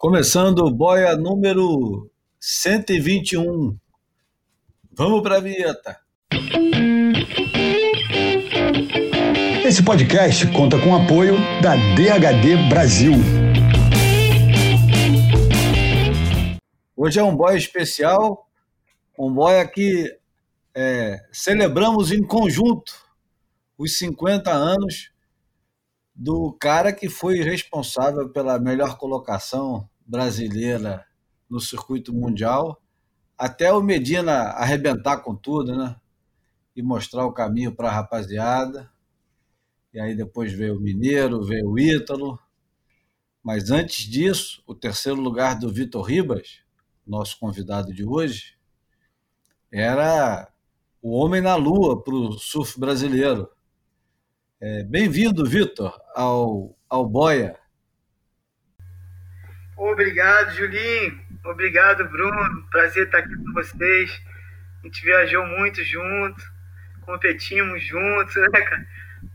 Começando o boia número 121. Vamos para a vinheta. Esse podcast conta com o apoio da DHD Brasil. Hoje é um boia especial, um boia que é, celebramos em conjunto os 50 anos do cara que foi responsável pela melhor colocação brasileira no circuito mundial, até o Medina arrebentar com tudo, né? E mostrar o caminho para a rapaziada. E aí depois veio o Mineiro, veio o Ítalo. Mas antes disso, o terceiro lugar do Vitor Ribas, nosso convidado de hoje, era o homem na lua para o surf brasileiro. É, Bem-vindo, Vitor, ao, ao Boia. Obrigado, Julinho. Obrigado, Bruno. Prazer estar aqui com vocês. A gente viajou muito junto, competimos juntos, né, cara?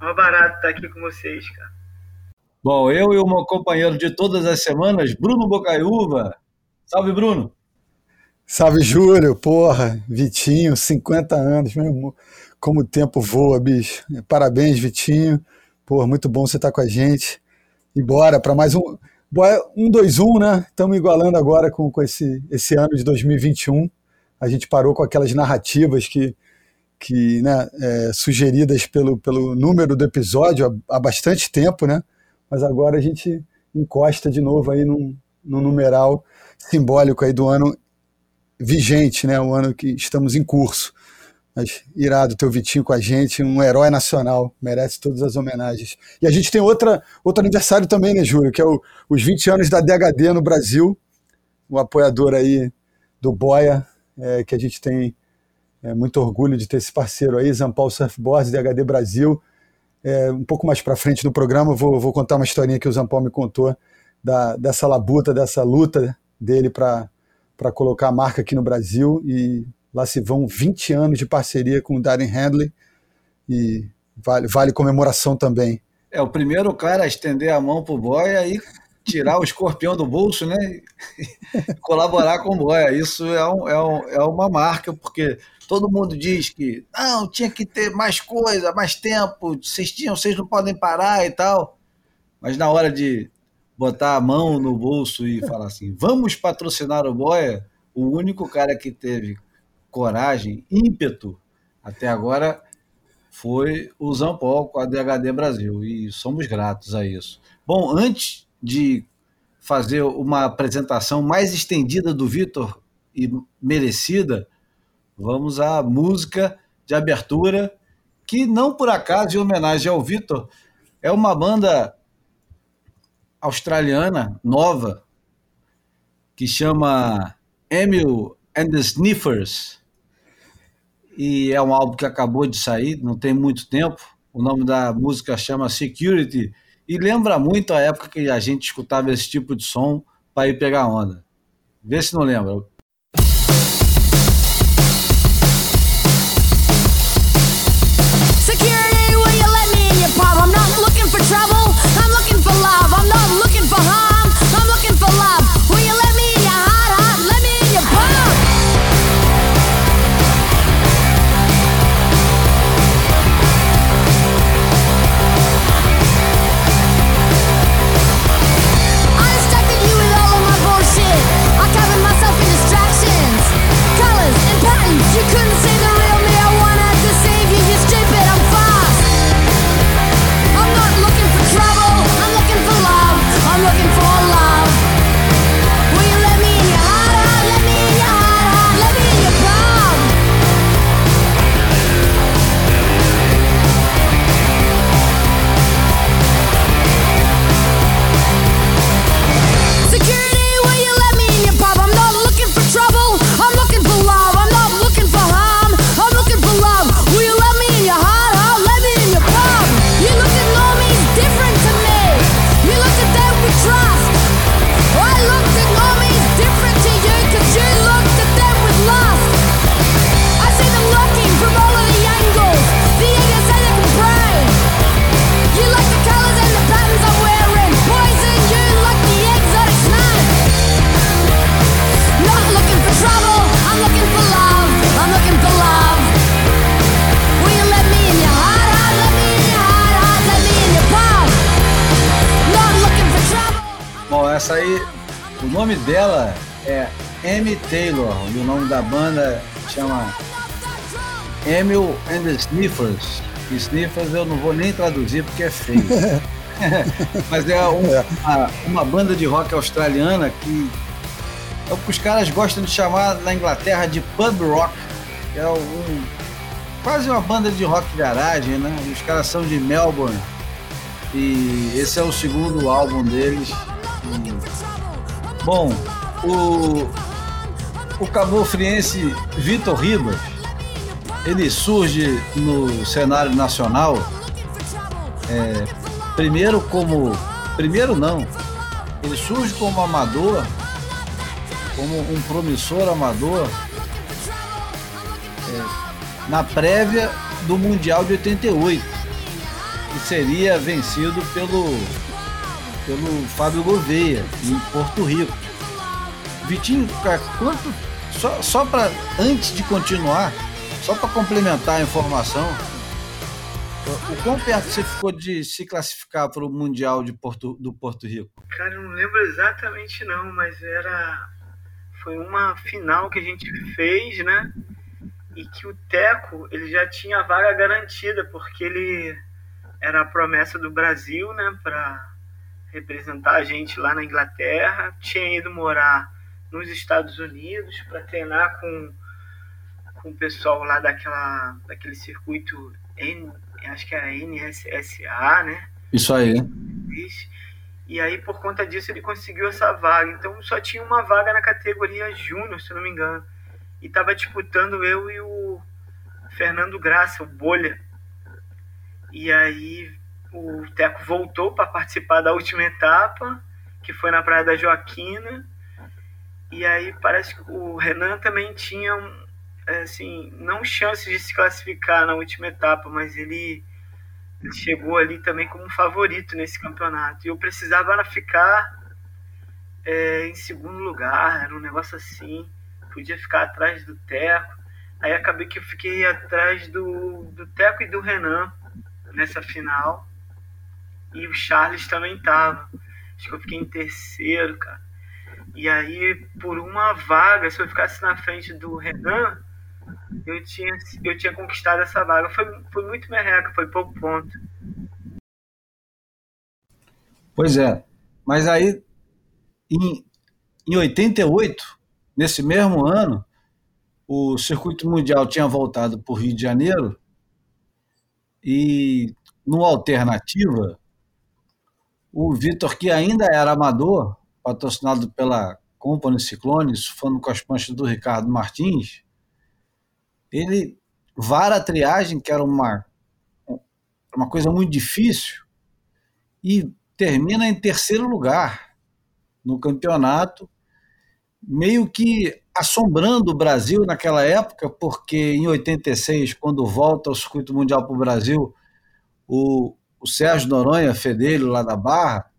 É barato estar aqui com vocês, cara. Bom, eu e o meu companheiro de todas as semanas, Bruno Bocaiúva. Salve, Bruno. Salve, Júlio. Porra, Vitinho, 50 anos, meu irmão. Como o tempo voa, bicho. Parabéns, Vitinho. Pô, muito bom você estar com a gente. E bora para mais um. Um, dois, um, né? Estamos igualando agora com, com esse, esse ano de 2021. A gente parou com aquelas narrativas que, que né, é, sugeridas pelo, pelo número do episódio há, há, bastante tempo, né? Mas agora a gente encosta de novo aí num, num numeral simbólico aí do ano vigente, né? O ano que estamos em curso. Mas irado ter o Vitinho com a gente, um herói nacional, merece todas as homenagens. E a gente tem outra, outro aniversário também, né, Júlio? Que é o, os 20 anos da DHD no Brasil, o apoiador aí do Boia, é, que a gente tem é, muito orgulho de ter esse parceiro aí, Zampal Surfboards, DHD Brasil. É, um pouco mais para frente do programa, vou, vou contar uma historinha que o Zampal me contou da, dessa labuta, dessa luta dele para colocar a marca aqui no Brasil e Lá se vão 20 anos de parceria com o Darren Handley e vale, vale comemoração também. É o primeiro cara a estender a mão pro Boia e tirar o escorpião do bolso, né? colaborar com o Boia. Isso é, um, é, um, é uma marca, porque todo mundo diz que não, tinha que ter mais coisa, mais tempo, vocês tinham, vocês não podem parar e tal. Mas na hora de botar a mão no bolso e falar assim, vamos patrocinar o Boia, o único cara que teve coragem, ímpeto, até agora foi o Zampol com a DHD Brasil e somos gratos a isso. Bom, antes de fazer uma apresentação mais estendida do Vitor e merecida, vamos à música de abertura, que não por acaso, em homenagem ao Vitor, é uma banda australiana nova que chama Emil and the Sniffers e é um álbum que acabou de sair, não tem muito tempo. O nome da música chama Security e lembra muito a época que a gente escutava esse tipo de som para ir pegar onda. Vê se não lembra. Essa aí, o nome dela é Amy Taylor e o nome da banda chama Emil and the Sniffers. E Sniffers eu não vou nem traduzir porque é feio. Mas é, é. Uma, uma, banda de rock australiana que é o que os caras gostam de chamar na Inglaterra de pub rock. É um, quase uma banda de rock garagem, né? Os caras são de Melbourne. E esse é o segundo álbum deles. Bom, o, o Cabo Friense Vitor Ribas, ele surge no cenário nacional é, primeiro como. Primeiro não. Ele surge como amador, como um promissor amador, é, na prévia do Mundial de 88, que seria vencido pelo, pelo Fábio Gouveia, em Porto Rico. Vitinho, quanto. Só, só para antes de continuar, só para complementar a informação, o quão perto você ficou de se classificar para o Mundial de Porto, do Porto Rico? Cara, eu não lembro exatamente não, mas era. Foi uma final que a gente fez, né? E que o Teco ele já tinha a vaga garantida, porque ele era a promessa do Brasil, né? Representar a gente lá na Inglaterra. Tinha ido morar nos Estados Unidos para treinar com, com o pessoal lá daquela, daquele circuito N, acho que era NSSA, né? Isso aí. E aí, por conta disso, ele conseguiu essa vaga. Então, só tinha uma vaga na categoria Júnior, se não me engano. E tava disputando eu e o Fernando Graça, o Bolha. E aí, o Teco voltou para participar da última etapa, que foi na Praia da Joaquina. E aí, parece que o Renan também tinha é, assim, não chances de se classificar na última etapa, mas ele, ele chegou ali também como favorito nesse campeonato. E eu precisava ficar é, em segundo lugar, era um negócio assim, podia ficar atrás do Teco. Aí acabei que eu fiquei atrás do, do Teco e do Renan nessa final. E o Charles também tava. Acho que eu fiquei em terceiro, cara. E aí, por uma vaga, se eu ficasse na frente do Renan, eu tinha, eu tinha conquistado essa vaga. Foi, foi muito merreca, foi pouco ponto. Pois é. Mas aí, em, em 88, nesse mesmo ano, o circuito mundial tinha voltado para o Rio de Janeiro e, no Alternativa, o Vitor, que ainda era amador, patrocinado pela Company Ciclone, surfando com as panchas do Ricardo Martins, ele vara a triagem, que era uma, uma coisa muito difícil, e termina em terceiro lugar no campeonato, meio que assombrando o Brasil naquela época, porque em 86, quando volta o circuito mundial para o Brasil, o, o Sérgio Noronha, fedelho lá da Barra,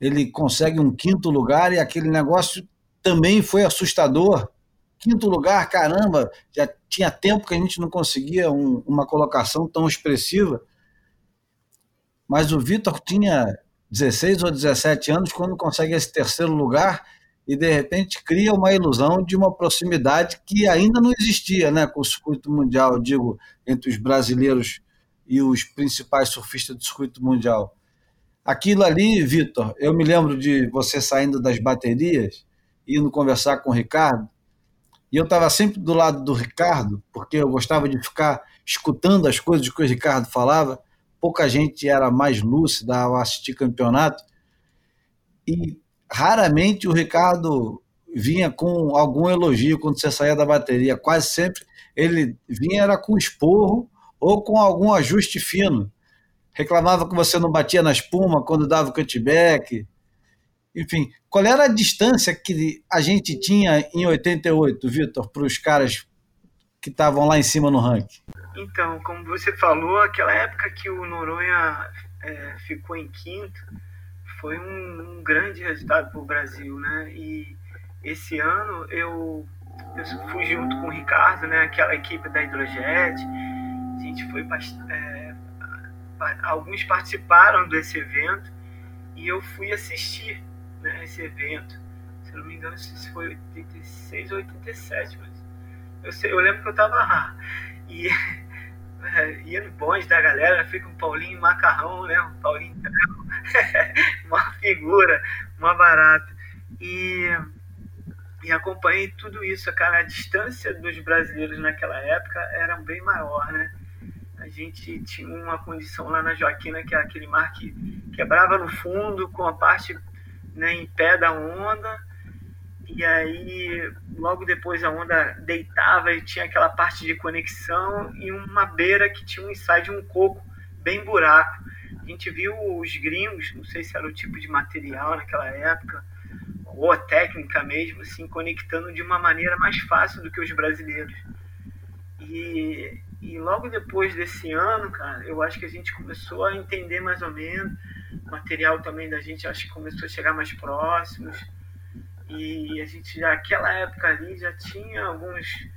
ele consegue um quinto lugar e aquele negócio também foi assustador, Quinto lugar, caramba, já tinha tempo que a gente não conseguia um, uma colocação tão expressiva. Mas o Vitor tinha 16 ou 17 anos quando consegue esse terceiro lugar e de repente cria uma ilusão de uma proximidade que ainda não existia, né, com o circuito mundial, digo, entre os brasileiros e os principais surfistas do circuito mundial. Aquilo ali, Vitor, eu me lembro de você saindo das baterias, indo conversar com o Ricardo, e eu estava sempre do lado do Ricardo, porque eu gostava de ficar escutando as coisas que o Ricardo falava. Pouca gente era mais lúcida ao assistir campeonato. E raramente o Ricardo vinha com algum elogio quando você saía da bateria. Quase sempre ele vinha era com esporro ou com algum ajuste fino. Reclamava que você não batia na espuma quando dava o cutback, enfim, qual era a distância que a gente tinha em 88, Vitor, para os caras que estavam lá em cima no ranking? Então, como você falou, aquela época que o Noronha é, ficou em quinto foi um, um grande resultado para o Brasil, né? E esse ano eu, eu fui junto com o Ricardo, né? Aquela equipe da Hidrojet, gente foi é, alguns participaram desse evento e eu fui assistir esse evento. Se eu não me engano, se foi 86 ou 87, mas eu, sei, eu lembro que eu tava. E é, ia no bonde da galera, com o Paulinho Macarrão, né? O Paulinho uma figura, uma barata. E, e acompanhei tudo isso, cara. A distância dos brasileiros naquela época era bem maior, né? A gente tinha uma condição lá na Joaquina, que é aquele mar que quebrava no fundo, com a parte né, em pé da onda. E aí, logo depois, a onda deitava e tinha aquela parte de conexão e uma beira que tinha um ensaio de um coco bem buraco. A gente viu os gringos, não sei se era o tipo de material naquela época, ou a técnica mesmo, assim, conectando de uma maneira mais fácil do que os brasileiros. E, e logo depois desse ano, cara, eu acho que a gente começou a entender mais ou menos. O material também da gente acho que começou a chegar mais próximos. E a gente já, naquela época ali, já tinha alguns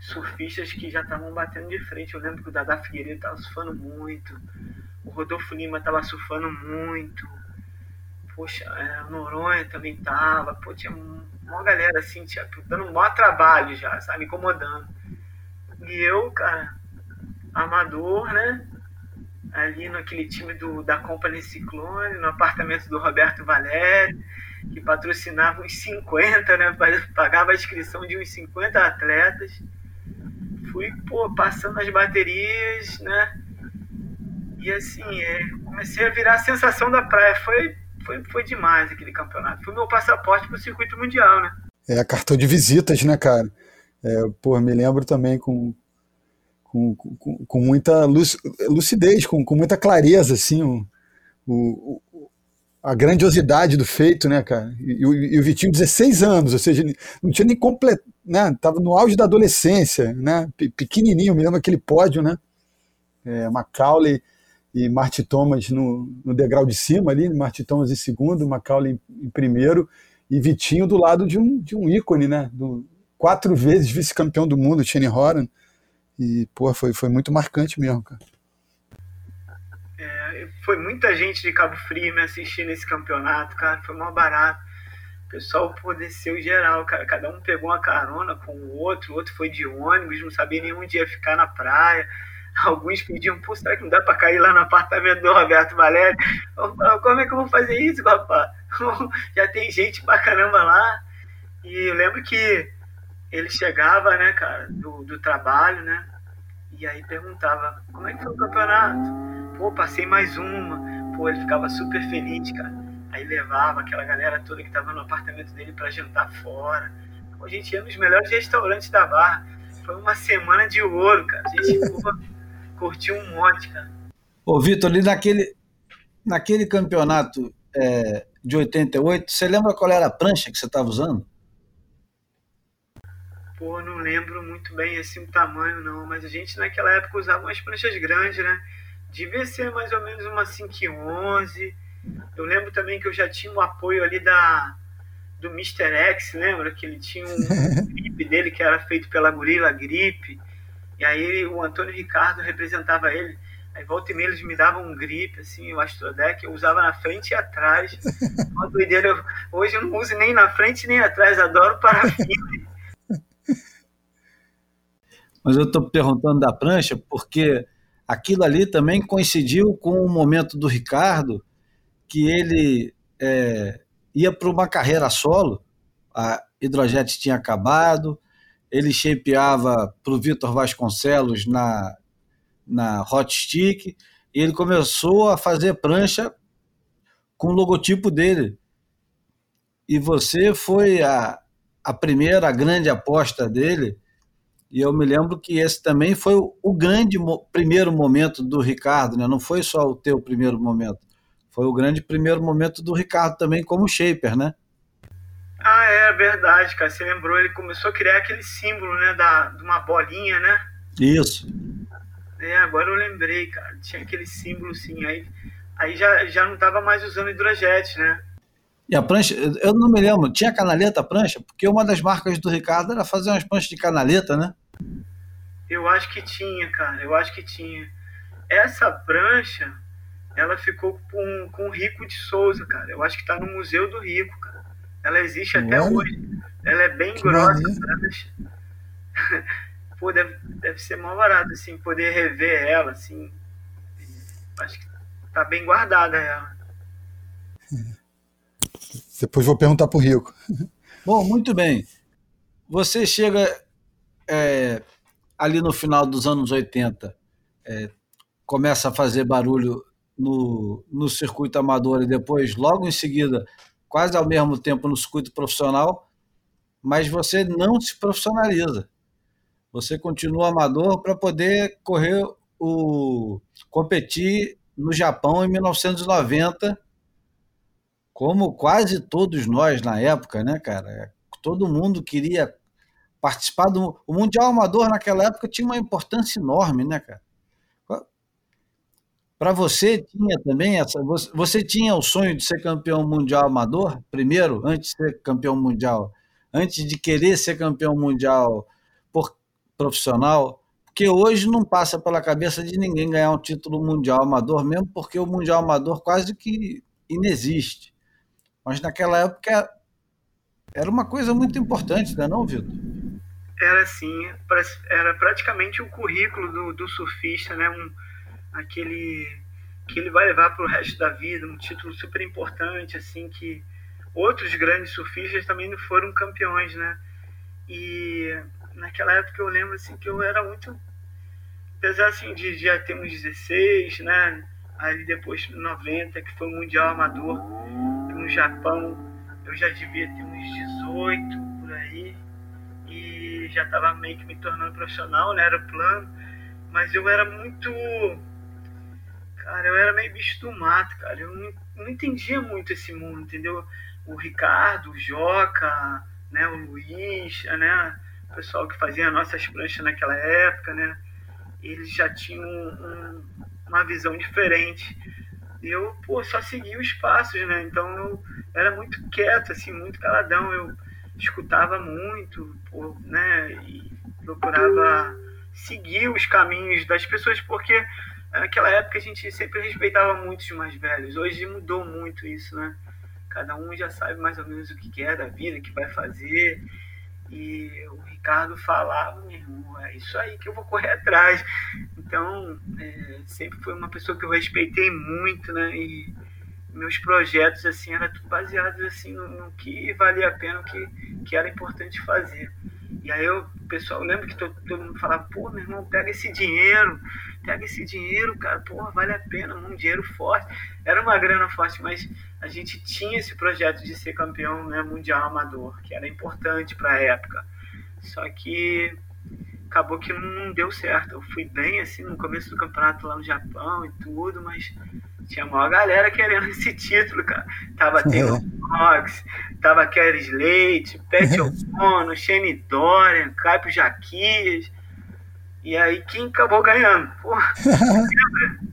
surfistas que já estavam batendo de frente. Eu lembro que o Dada Figueiredo estava surfando muito, o Rodolfo Lima estava surfando muito, poxa, é, a Noronha também estava, pô, tinha uma galera assim, tinha, dando um maior trabalho já, sabe, incomodando. E eu, cara, amador, né? Ali naquele time do, da Company Ciclone, no apartamento do Roberto Valério, que patrocinava uns 50, né? Pagava a inscrição de uns 50 atletas. Fui, pô, passando as baterias, né? E assim, é, comecei a virar a sensação da praia. Foi, foi, foi demais aquele campeonato. Foi meu passaporte para o circuito mundial, né? É, cartão de visitas, né, cara? É, pô, me lembro também com, com, com, muita lucidez, com, com muita clareza, assim, o, o, a grandiosidade do feito, né, cara? E, e, e, o Vitinho, 16 anos, ou seja, não tinha nem completo, né? Tava no auge da adolescência, né? Pequenininho, me lembro aquele pódio, né? É, Macaulay e Marty Thomas no, no degrau de cima ali, Marty Thomas em segundo, Macaulay em, em primeiro, e Vitinho do lado de um, de um ícone, né? Do, quatro vezes vice-campeão do mundo, Shane Horan. E, pô, foi, foi muito marcante mesmo, cara. É, foi muita gente de Cabo Frio me assistindo esse campeonato, cara. Foi mó barato. O pessoal pô, desceu geral, cara. Cada um pegou uma carona com o outro, o outro foi de ônibus, não sabia nem onde ia ficar na praia. Alguns pediam, pô, será que não dá pra cair lá no apartamento do Roberto Valério? Eu falava, como é que eu vou fazer isso, rapaz? Já tem gente pra caramba lá. E eu lembro que ele chegava, né, cara, do, do trabalho, né? E aí perguntava, como é que foi o campeonato? Pô, passei mais uma. Pô, ele ficava super feliz, cara. Aí levava aquela galera toda que tava no apartamento dele para jantar fora. Pô, a gente ia nos melhores restaurantes da Barra. Foi uma semana de ouro, cara. A gente pô, curtiu um monte, cara. Ô, Vitor, ali naquele, naquele campeonato é, de 88, você lembra qual era a prancha que você estava usando? Pô, não lembro muito bem assim o tamanho não, mas a gente naquela época usava umas pranchas grandes, né? Devia ser mais ou menos uma 511. Eu lembro também que eu já tinha o um apoio ali da do Mr. X, lembra? Que ele tinha um grip dele que era feito pela Gorilla Grip. E aí o Antônio Ricardo representava ele. Aí volta e meia eles me davam um grip, assim, o Astrodeck, eu usava na frente e atrás. Uma doideira. Eu, hoje eu não uso nem na frente nem atrás, adoro parafina. mas eu estou perguntando da prancha porque aquilo ali também coincidiu com o momento do Ricardo, que ele é, ia para uma carreira solo, a Hidrojet tinha acabado, ele shapeava para o Vitor Vasconcelos na, na Hot Stick, e ele começou a fazer prancha com o logotipo dele. E você foi a, a primeira grande aposta dele e eu me lembro que esse também foi o, grande mo primeiro momento do Ricardo, né? Não foi só o teu primeiro momento. Foi o grande primeiro momento do Ricardo também como shaper, né? Ah, é verdade, cara. Você lembrou, ele começou a criar aquele símbolo, né? Da, de uma bolinha, né? Isso. É, agora eu lembrei, cara. Tinha aquele símbolo, sim. Aí, aí já, já não estava mais usando hidrojete, né? E a prancha, eu não me lembro, tinha canaleta a prancha? Porque uma das marcas do Ricardo era fazer umas pranchas de canaleta, né? Eu acho que tinha, cara, eu acho que tinha. Essa prancha, ela ficou com, com o Rico de Souza, cara. Eu acho que tá no Museu do Rico, cara. Ela existe até hoje. Ela é bem que grossa, Pô, deve, deve ser mal barato, assim, poder rever ela, assim. Acho que tá bem guardada ela. Depois vou perguntar pro Rico. Bom, muito bem. Você chega é, ali no final dos anos 80, é, começa a fazer barulho no, no circuito amador e depois, logo em seguida, quase ao mesmo tempo no circuito profissional, mas você não se profissionaliza. Você continua amador para poder correr o competir no Japão em 1990, como quase todos nós na época, né, cara? Todo mundo queria participar do o mundial amador naquela época tinha uma importância enorme, né, cara? Para você tinha também essa. Você, tinha o sonho de ser campeão mundial amador primeiro, antes de ser campeão mundial, antes de querer ser campeão mundial por profissional, porque hoje não passa pela cabeça de ninguém ganhar um título mundial amador, mesmo porque o mundial amador quase que inexiste. Mas naquela época era uma coisa muito importante, não é não, Vitor? Era assim, era praticamente o currículo do, do surfista, né? Um, aquele que ele vai levar para o resto da vida, um título super importante, assim, que outros grandes surfistas também não foram campeões, né? E naquela época eu lembro, assim, que eu era muito, apesar, assim, de já ter uns 16, né? Ali depois, 90, que foi o Mundial Amador no Japão, eu já devia ter uns 18, por aí, e já estava meio que me tornando profissional, né? Era o plano, mas eu era muito Cara, eu era meio bicho do mato, cara. Eu não, não entendia muito esse mundo, entendeu? O Ricardo, o Joca, né, o Luiz, né, o pessoal que fazia nossas pranchas naquela época, né, eles já tinham um, uma visão diferente. Eu, pô, só seguia os passos, né? Então eu era muito quieto, assim, muito caladão. Eu escutava muito, pô, né, e procurava seguir os caminhos das pessoas, porque naquela época a gente sempre respeitava muito os mais velhos. Hoje mudou muito isso, né? Cada um já sabe mais ou menos o que quer da vida, o que vai fazer. E Ricardo falava, meu irmão, é isso aí que eu vou correr atrás. Então, é, sempre foi uma pessoa que eu respeitei muito, né? E meus projetos, assim, eram tudo baseados, assim, no, no que valia a pena, o que, que era importante fazer. E aí eu, pessoal, lembra que todo, todo mundo falava, pô, meu irmão, pega esse dinheiro, pega esse dinheiro, cara, porra, vale a pena, um dinheiro forte. Era uma grana forte, mas a gente tinha esse projeto de ser campeão né, mundial amador, que era importante para a época. Só que acabou que não deu certo. Eu fui bem assim no começo do campeonato lá no Japão e tudo, mas tinha uma galera querendo esse título, cara. Tava Taylor. Fox, tava Kerry Slate, Pat O'Connor, Shane Dorian, Caio Jaquias. E aí quem acabou ganhando? Porra,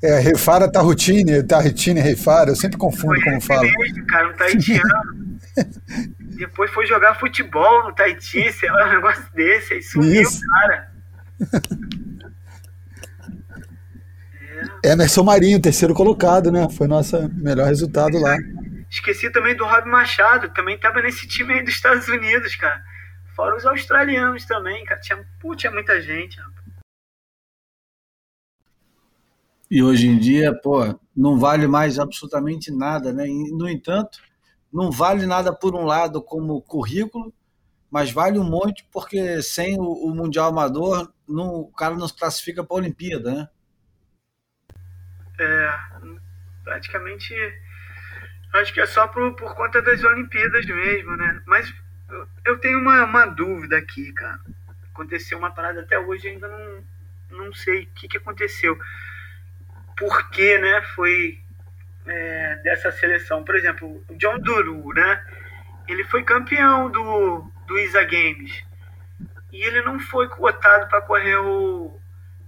É, Reifara Tarrutini, Tarrutini Reifara, eu sempre confundo foi como fala. Mesmo, cara, um taitiano. Depois foi jogar futebol no Tahiti, sei lá, um negócio desse, aí sumiu, Isso. cara. É. Emerson Marinho, terceiro colocado, né? Foi nosso melhor resultado lá. Esqueci também do Rob Machado, também estava nesse time aí dos Estados Unidos, cara. Fora os australianos também, cara. Tinha, pô, tinha muita gente, rapaz. E hoje em dia, pô, não vale mais absolutamente nada, né? E, no entanto, não vale nada por um lado como currículo, mas vale um monte porque sem o, o Mundial Amador, não, o cara não se classifica para a Olimpíada, né? É, praticamente, acho que é só por, por conta das Olimpíadas mesmo, né? Mas eu tenho uma, uma dúvida aqui, cara. Aconteceu uma parada até hoje, ainda não, não sei o que, que aconteceu. Por que, né, foi é, dessa seleção? Por exemplo, o John Duru, né? Ele foi campeão do, do ISA Games. E ele não foi cotado para correr o,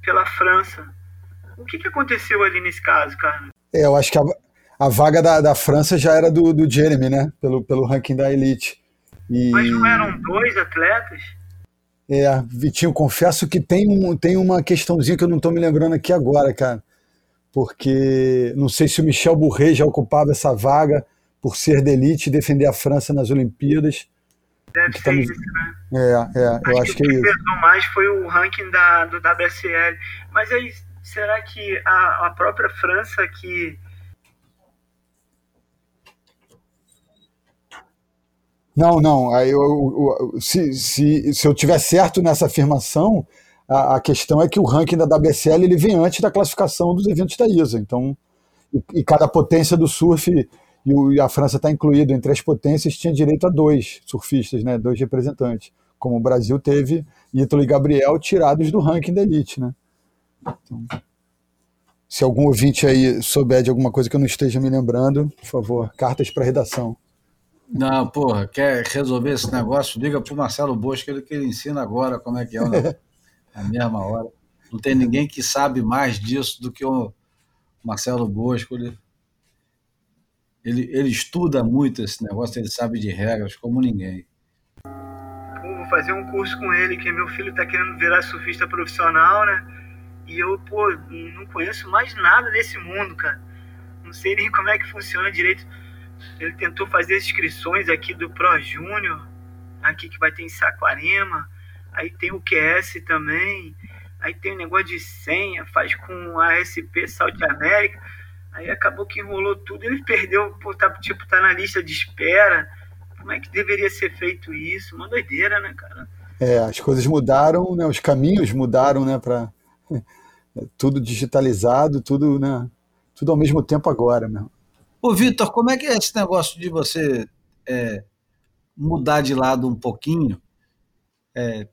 pela França. O que, que aconteceu ali nesse caso, cara? É, eu acho que a, a vaga da, da França já era do, do Jeremy, né? Pelo, pelo ranking da Elite. E... Mas não eram dois atletas? É, Vitinho, confesso que tem, um, tem uma questãozinha que eu não estou me lembrando aqui agora, cara. Porque não sei se o Michel Bourret já ocupava essa vaga, por ser de elite e defender a França nas Olimpíadas. Deve ser isso, né? É, é, eu acho, acho que, que é isso. O que pesou mais foi o ranking da, do WSL. Mas aí, será que a, a própria França que Não, não. Aí eu, eu, se, se, se eu tiver certo nessa afirmação, a, a, questão é que o ranking da WSL ele vem antes da classificação dos eventos da ISA. Então, e, e cada potência do surf, e, o, e a França está incluída entre as potências, tinha direito a dois surfistas, né, dois representantes. Como o Brasil teve Ítalo e Gabriel tirados do ranking da elite. Né? Então, se algum ouvinte aí souber de alguma coisa que eu não esteja me lembrando, por favor, cartas para redação. Não, porra, quer resolver esse negócio? Liga pro Marcelo Bosco, ele que ele ensina agora como é que é na mesma hora. Não tem ninguém que sabe mais disso do que o Marcelo Bosco. Ele, ele, ele estuda muito esse negócio, ele sabe de regras como ninguém. Vou fazer um curso com ele, que meu filho tá querendo virar surfista profissional, né? E eu, pô, não conheço mais nada desse mundo, cara. Não sei nem como é que funciona direito ele tentou fazer inscrições aqui do Pro Júnior, aqui que vai ter em Saquarema. Aí tem o QS também. Aí tem o negócio de senha, faz com a SP Saúde América. Aí acabou que enrolou tudo, ele perdeu, pô, tá, tipo, tá na lista de espera. Como é que deveria ser feito isso? Uma doideira, né, cara? É, as coisas mudaram, né? Os caminhos mudaram, né, para tudo digitalizado, tudo, né? Tudo ao mesmo tempo agora, mesmo. Ô, Vitor, como é que é esse negócio de você é, mudar de lado um pouquinho? É,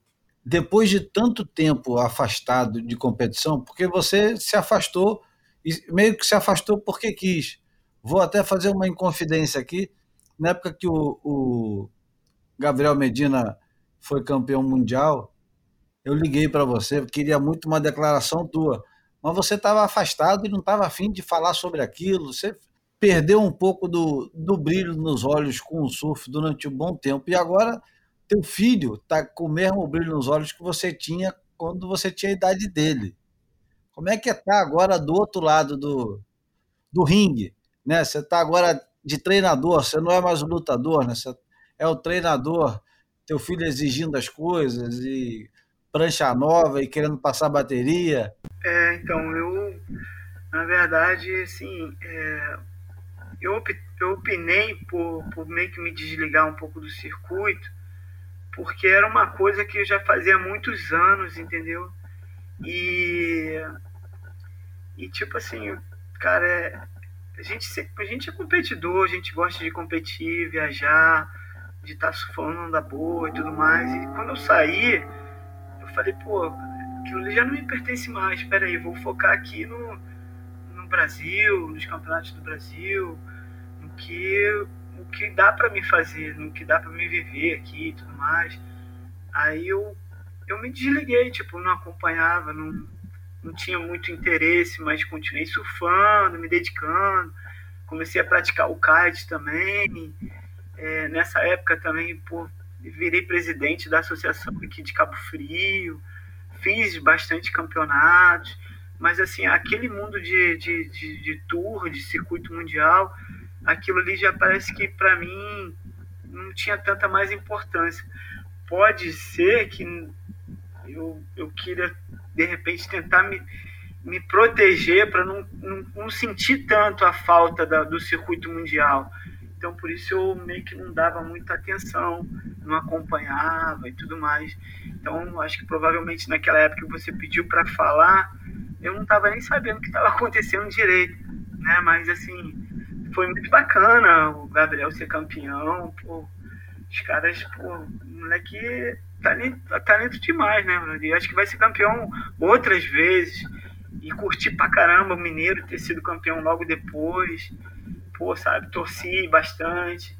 depois de tanto tempo afastado de competição, porque você se afastou, meio que se afastou porque quis. Vou até fazer uma inconfidência aqui. Na época que o, o Gabriel Medina foi campeão mundial, eu liguei para você, queria muito uma declaração tua, mas você estava afastado e não estava afim de falar sobre aquilo. Você perdeu um pouco do, do brilho nos olhos com o surf durante um bom tempo. E agora teu filho está com o mesmo brilho nos olhos que você tinha quando você tinha a idade dele. Como é que está agora do outro lado do, do ringue? Né? Você está agora de treinador, você não é mais o lutador, né? você é o treinador, teu filho exigindo as coisas e prancha nova e querendo passar bateria. É, então, eu, na verdade, assim, é, eu, eu opinei por, por meio que me desligar um pouco do circuito, porque era uma coisa que eu já fazia muitos anos, entendeu? E, e tipo assim, cara, é, a, gente, a gente é competidor, a gente gosta de competir, viajar, de estar tá surfando da boa e tudo mais. E quando eu saí, eu falei, pô, aquilo já não me pertence mais, espera aí, vou focar aqui no no Brasil, nos campeonatos do Brasil, no que o que dá para me fazer, no que dá para me viver aqui e tudo mais. Aí eu eu me desliguei, tipo, não acompanhava, não não tinha muito interesse, mas continuei surfando, me dedicando. Comecei a praticar o kite também. É, nessa época também, pô, virei presidente da associação aqui de Cabo Frio. Fiz bastante campeonatos mas assim, aquele mundo de, de, de, de tour, de circuito mundial, aquilo ali já parece que para mim não tinha tanta mais importância. Pode ser que eu, eu queira, de repente, tentar me, me proteger para não, não, não, sentir tanto a falta da, do circuito mundial. Então, por isso eu meio que não dava muita atenção, não acompanhava e tudo mais. Então, acho que provavelmente naquela época que você pediu para falar, eu não estava nem sabendo o que estava acontecendo direito, né? Mas assim, foi muito bacana o Gabriel ser campeão, pô, os caras, pô, moleque talento, talento demais, né, mano? E acho que vai ser campeão outras vezes. E curti pra caramba o Mineiro ter sido campeão logo depois. Pô, sabe, torci bastante.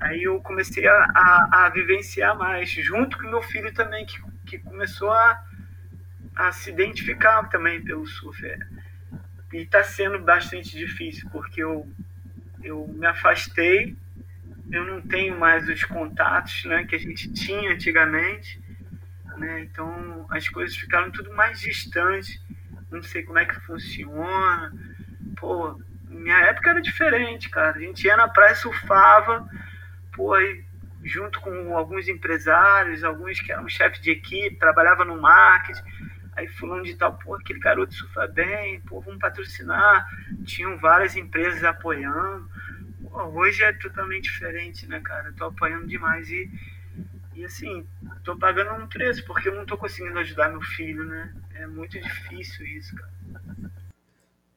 Aí eu comecei a, a, a vivenciar mais, junto com meu filho também, que, que começou a, a se identificar também pelo surf. É. E está sendo bastante difícil, porque eu, eu me afastei, eu não tenho mais os contatos né, que a gente tinha antigamente, né, então as coisas ficaram tudo mais distantes, não sei como é que funciona. Pô, minha época era diferente, cara. A gente ia na praia, surfava, pô, aí, junto com alguns empresários, alguns que eram chefes de equipe, trabalhava no marketing. Aí fulano de tal, pô, aquele garoto surfa bem, pô, vamos patrocinar. Tinham várias empresas apoiando. Hoje é totalmente diferente, né, cara? Eu tô apoiando demais e, e assim, tô pagando um preço, porque eu não tô conseguindo ajudar meu filho, né? É muito difícil isso, cara.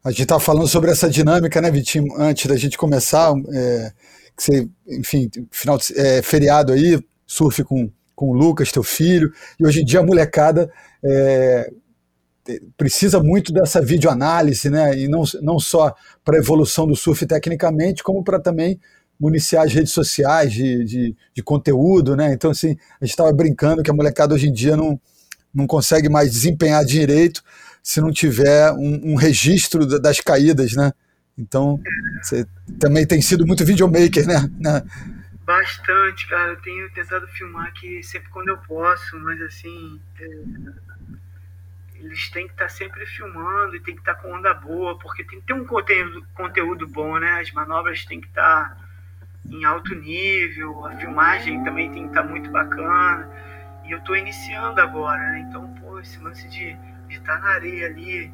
A gente estava falando sobre essa dinâmica, né, Vitinho, antes da gente começar, é, que você, enfim, final de, é, feriado aí, surf com, com o Lucas, teu filho, e hoje em dia a molecada é, precisa muito dessa videoanálise, né, e não, não só para a evolução do surf tecnicamente, como para também municiar as redes sociais de, de, de, conteúdo, né, então assim, a gente estava brincando que a molecada hoje em dia não, não consegue mais desempenhar direito, se não tiver um, um registro das caídas, né? Então, você também tem sido muito videomaker, né? Bastante, cara. Eu tenho tentado filmar aqui sempre quando eu posso, mas assim. É... Eles têm que estar sempre filmando e tem que estar com onda boa, porque tem que ter um conteúdo, conteúdo bom, né? As manobras têm que estar em alto nível, a filmagem também tem que estar muito bacana. E eu estou iniciando agora, né? Então, pô, esse lance de de estar na areia ali,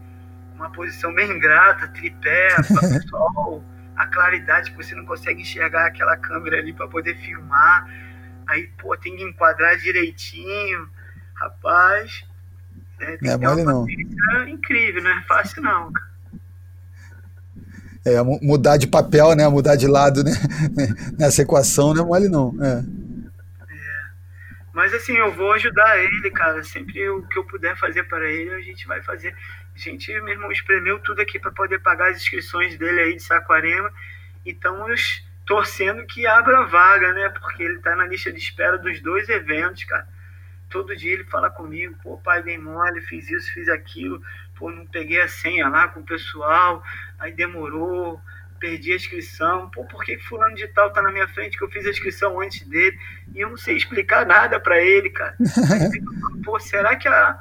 uma posição bem ingrata, tripé, sol, a claridade que você não consegue enxergar aquela câmera ali para poder filmar. Aí, pô, tem que enquadrar direitinho. Rapaz, é, tem não é mole não. incrível, não é fácil não, É, mudar de papel, né? Mudar de lado, né? Nessa equação não é mole não. É. Mas assim, eu vou ajudar ele, cara. Sempre o que eu puder fazer para ele, a gente vai fazer. A gente, meu irmão, espremeu tudo aqui para poder pagar as inscrições dele aí de Saquarema. E estamos torcendo que abra vaga, né? Porque ele tá na lista de espera dos dois eventos, cara. Todo dia ele fala comigo, pô, pai, bem mole, fiz isso, fiz aquilo, pô, não peguei a senha lá com o pessoal, aí demorou, perdi a inscrição. Pô, por que fulano de tal tá na minha frente que eu fiz a inscrição antes dele? E eu não sei explicar nada para ele, cara. Pô, será que a,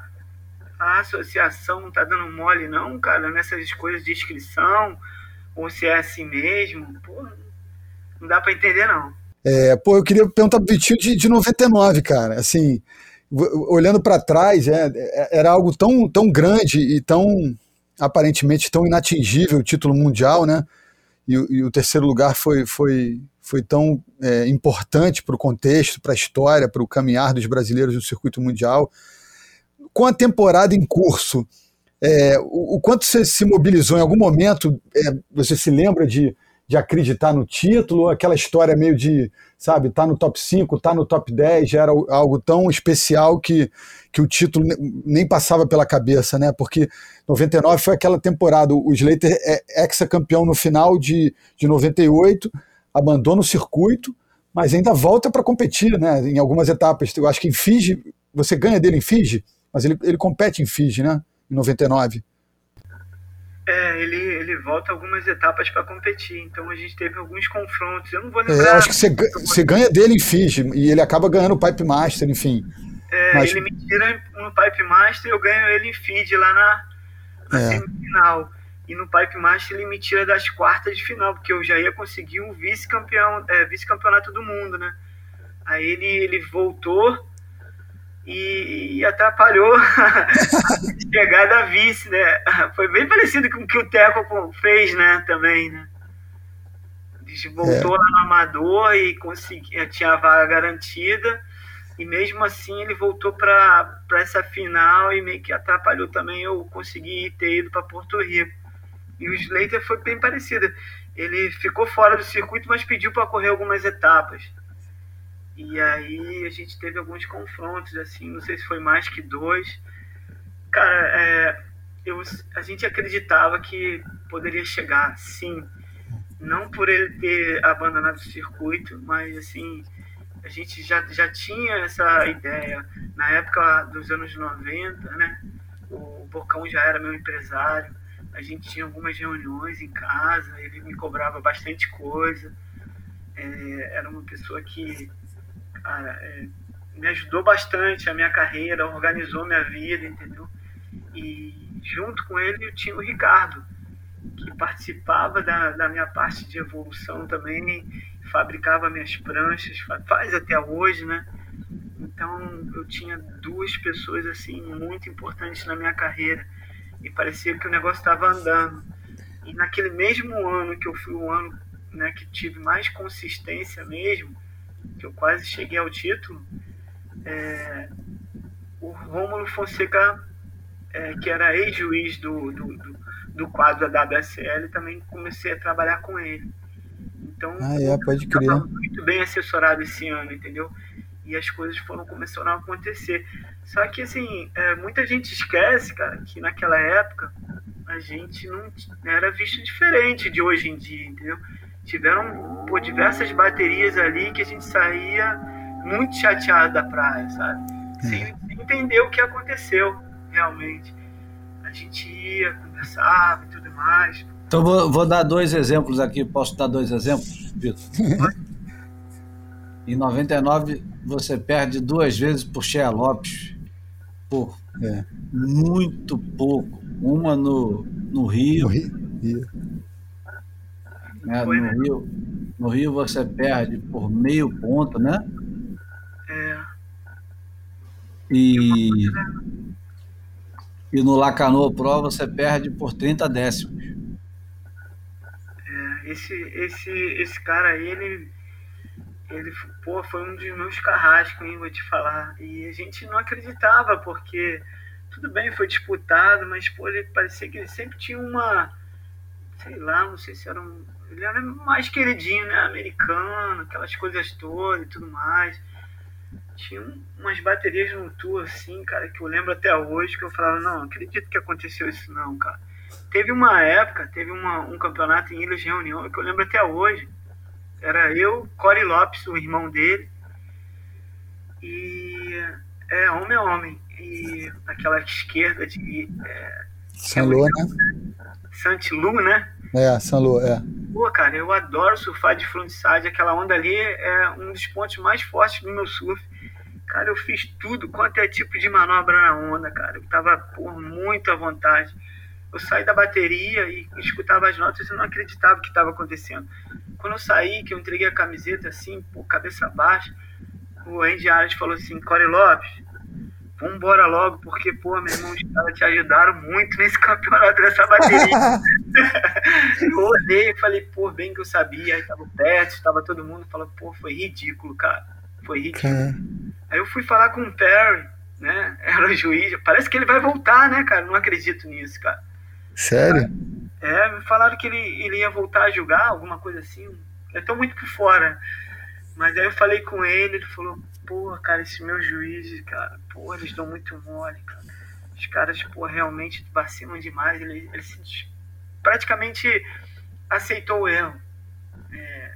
a associação não tá dando mole não, cara, nessas coisas de inscrição? Ou se é assim mesmo? Pô, não dá para entender não. É, pô, eu queria perguntar pro Vitinho de, de 99, cara. Assim, olhando para trás, é, é, era algo tão, tão grande e tão aparentemente tão inatingível o título mundial, né? e, e o terceiro lugar foi, foi, foi tão é, importante para o contexto, para a história, para o caminhar dos brasileiros no circuito mundial. Com a temporada em curso, é, o, o, quanto você se mobilizou em algum momento? É, você se lembra de, de acreditar no título? Aquela história meio de, sabe, tá no top 5, tá no top 10, já era algo tão especial que, que o título nem passava pela cabeça, né? Porque 99 foi aquela temporada, o Slater é ex-campeão no final de, de 98, abandona o circuito, mas ainda volta para competir, né? Em algumas etapas. Eu acho que em Fiji, você ganha dele em Fiji, mas ele, ele compete em Fiji, né? Em 99. É, ele, ele volta algumas etapas para competir, então a gente teve alguns confrontos. Eu não vou é, lembrar. É, eu acho que você, você ganha dele em Fiji e ele acaba ganhando o Pipe Master, enfim. É, Mas... ele me tira no Pipe Master e eu ganho ele em Fiji lá na, na é. semifinal. E no Pipe Master ele me tira das quartas de final, porque eu já ia conseguir um vice-campeão, é, vice-campeonato do mundo, né? Aí ele, ele voltou e, e atrapalhou a chegada a vice, né? Foi bem parecido com o que o Teco fez, né? Também, né? Voltou é. lá no Amador e conseguia, tinha a vaga garantida. E mesmo assim ele voltou para essa final e meio que atrapalhou também eu conseguir ter ido para Porto Rico. E o Slater foi bem parecido. Ele ficou fora do circuito, mas pediu para correr algumas etapas. E aí a gente teve alguns confrontos, assim, não sei se foi mais que dois. Cara, é, eu, a gente acreditava que poderia chegar, sim. Não por ele ter abandonado o circuito, mas assim, a gente já, já tinha essa ideia. Na época dos anos 90, né? O Bocão já era meu empresário. A gente tinha algumas reuniões em casa, ele me cobrava bastante coisa. É, era uma pessoa que cara, é, me ajudou bastante a minha carreira, organizou minha vida, entendeu? E junto com ele eu tinha o Ricardo. que participava da, da minha parte de evolução também, fabricava minhas pranchas, faz até hoje, né? Então eu tinha duas pessoas assim muito importantes na minha carreira e parecia que o negócio estava andando. E naquele mesmo ano que eu fui o ano né, que tive mais consistência mesmo, que eu quase cheguei ao título, é, o Rômulo Fonseca, é, que era ex-juiz do, do, do, do, quadro da WSL, também comecei a trabalhar com ele. Então, ah, é, pode crer. muito bem assessorado esse ano, entendeu? E as coisas foram começando a acontecer. Só que, assim, é, muita gente esquece, cara, que naquela época a gente não era visto diferente de hoje em dia, entendeu? Tiveram por diversas baterias ali que a gente saía muito chateado da praia, sabe? Sem, é. sem entender o que aconteceu realmente. A gente ia, conversava e tudo mais. Então vou, vou dar dois exemplos aqui. Posso dar dois exemplos, Vitor? em 99 você perde duas vezes por Shea Lopes por é. muito pouco. Uma no, no Rio. No Rio. Né? No, Rio no Rio você perde por meio ponto, né? É. E, e no Lacanô Pro você perde por 30 décimos. É, esse, esse, esse cara aí, ele, ele pô, foi um dos meus carrascos, hein, vou te falar. E a gente não acreditava, porque tudo bem, foi disputado, mas pô, ele parecia que ele sempre tinha uma. Sei lá, não sei se era um. Ele era mais queridinho, né? Americano, aquelas coisas todas e tudo mais. Tinha umas baterias no tour, assim, cara, que eu lembro até hoje, que eu falava, não, não acredito que aconteceu isso não, cara. Teve uma época, teve uma, um campeonato em Ilhas de Reunião, que eu lembro até hoje. Era eu, Corey Lopes, o irmão dele, e é homem a homem e aquela esquerda de. É, Sanlu, né? Santilu, né? É, Sanlu, é. Pô, cara, eu adoro surfar de frontside. Aquela onda ali é um dos pontos mais fortes do meu surf. Cara, eu fiz tudo quanto é tipo de manobra na onda, cara. Eu tava por muito à vontade. Eu saí da bateria e escutava as notas e não acreditava o que estava acontecendo. Quando eu saí, que eu entreguei a camiseta assim, por cabeça baixa, o Andy Aras falou assim, Corey Lopes, vamos embora logo, porque, pô, meu irmão, os caras te ajudaram muito nesse campeonato dessa bateria. eu olhei e falei, pô, bem que eu sabia, aí tava perto, estava todo mundo, falou, pô, foi ridículo, cara, foi ridículo. Aí eu fui falar com o Perry, né, era o juiz, parece que ele vai voltar, né, cara, não acredito nisso, cara. Sério? É, me falaram que ele, ele ia voltar a jogar, alguma coisa assim, eu tô muito por fora. Mas aí eu falei com ele, ele falou, porra, cara, esses meus juízes, cara, porra, eles dão muito mole, cara. Os caras, pô, realmente vacilam demais. Ele, ele se, praticamente aceitou o erro. É,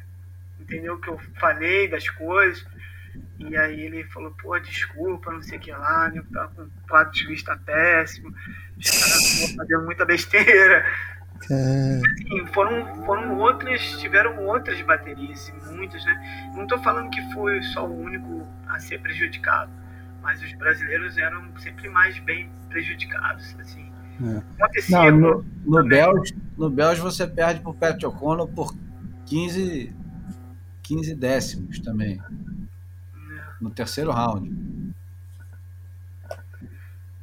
entendeu o que eu falei das coisas. E aí ele falou, pô, desculpa, não sei o que lá, né? Tava com quadro de vista péssimo, os caras fazendo muita besteira. É... Assim, foram, foram outras, tiveram outras baterias, muitas, né? Não estou falando que foi só o único a ser prejudicado, mas os brasileiros eram sempre mais bem prejudicados, assim. É. Acontecia Não, no, no, Belge, no Belge você perde para o Pat O'Connor por 15, 15 décimos também. É. No terceiro round.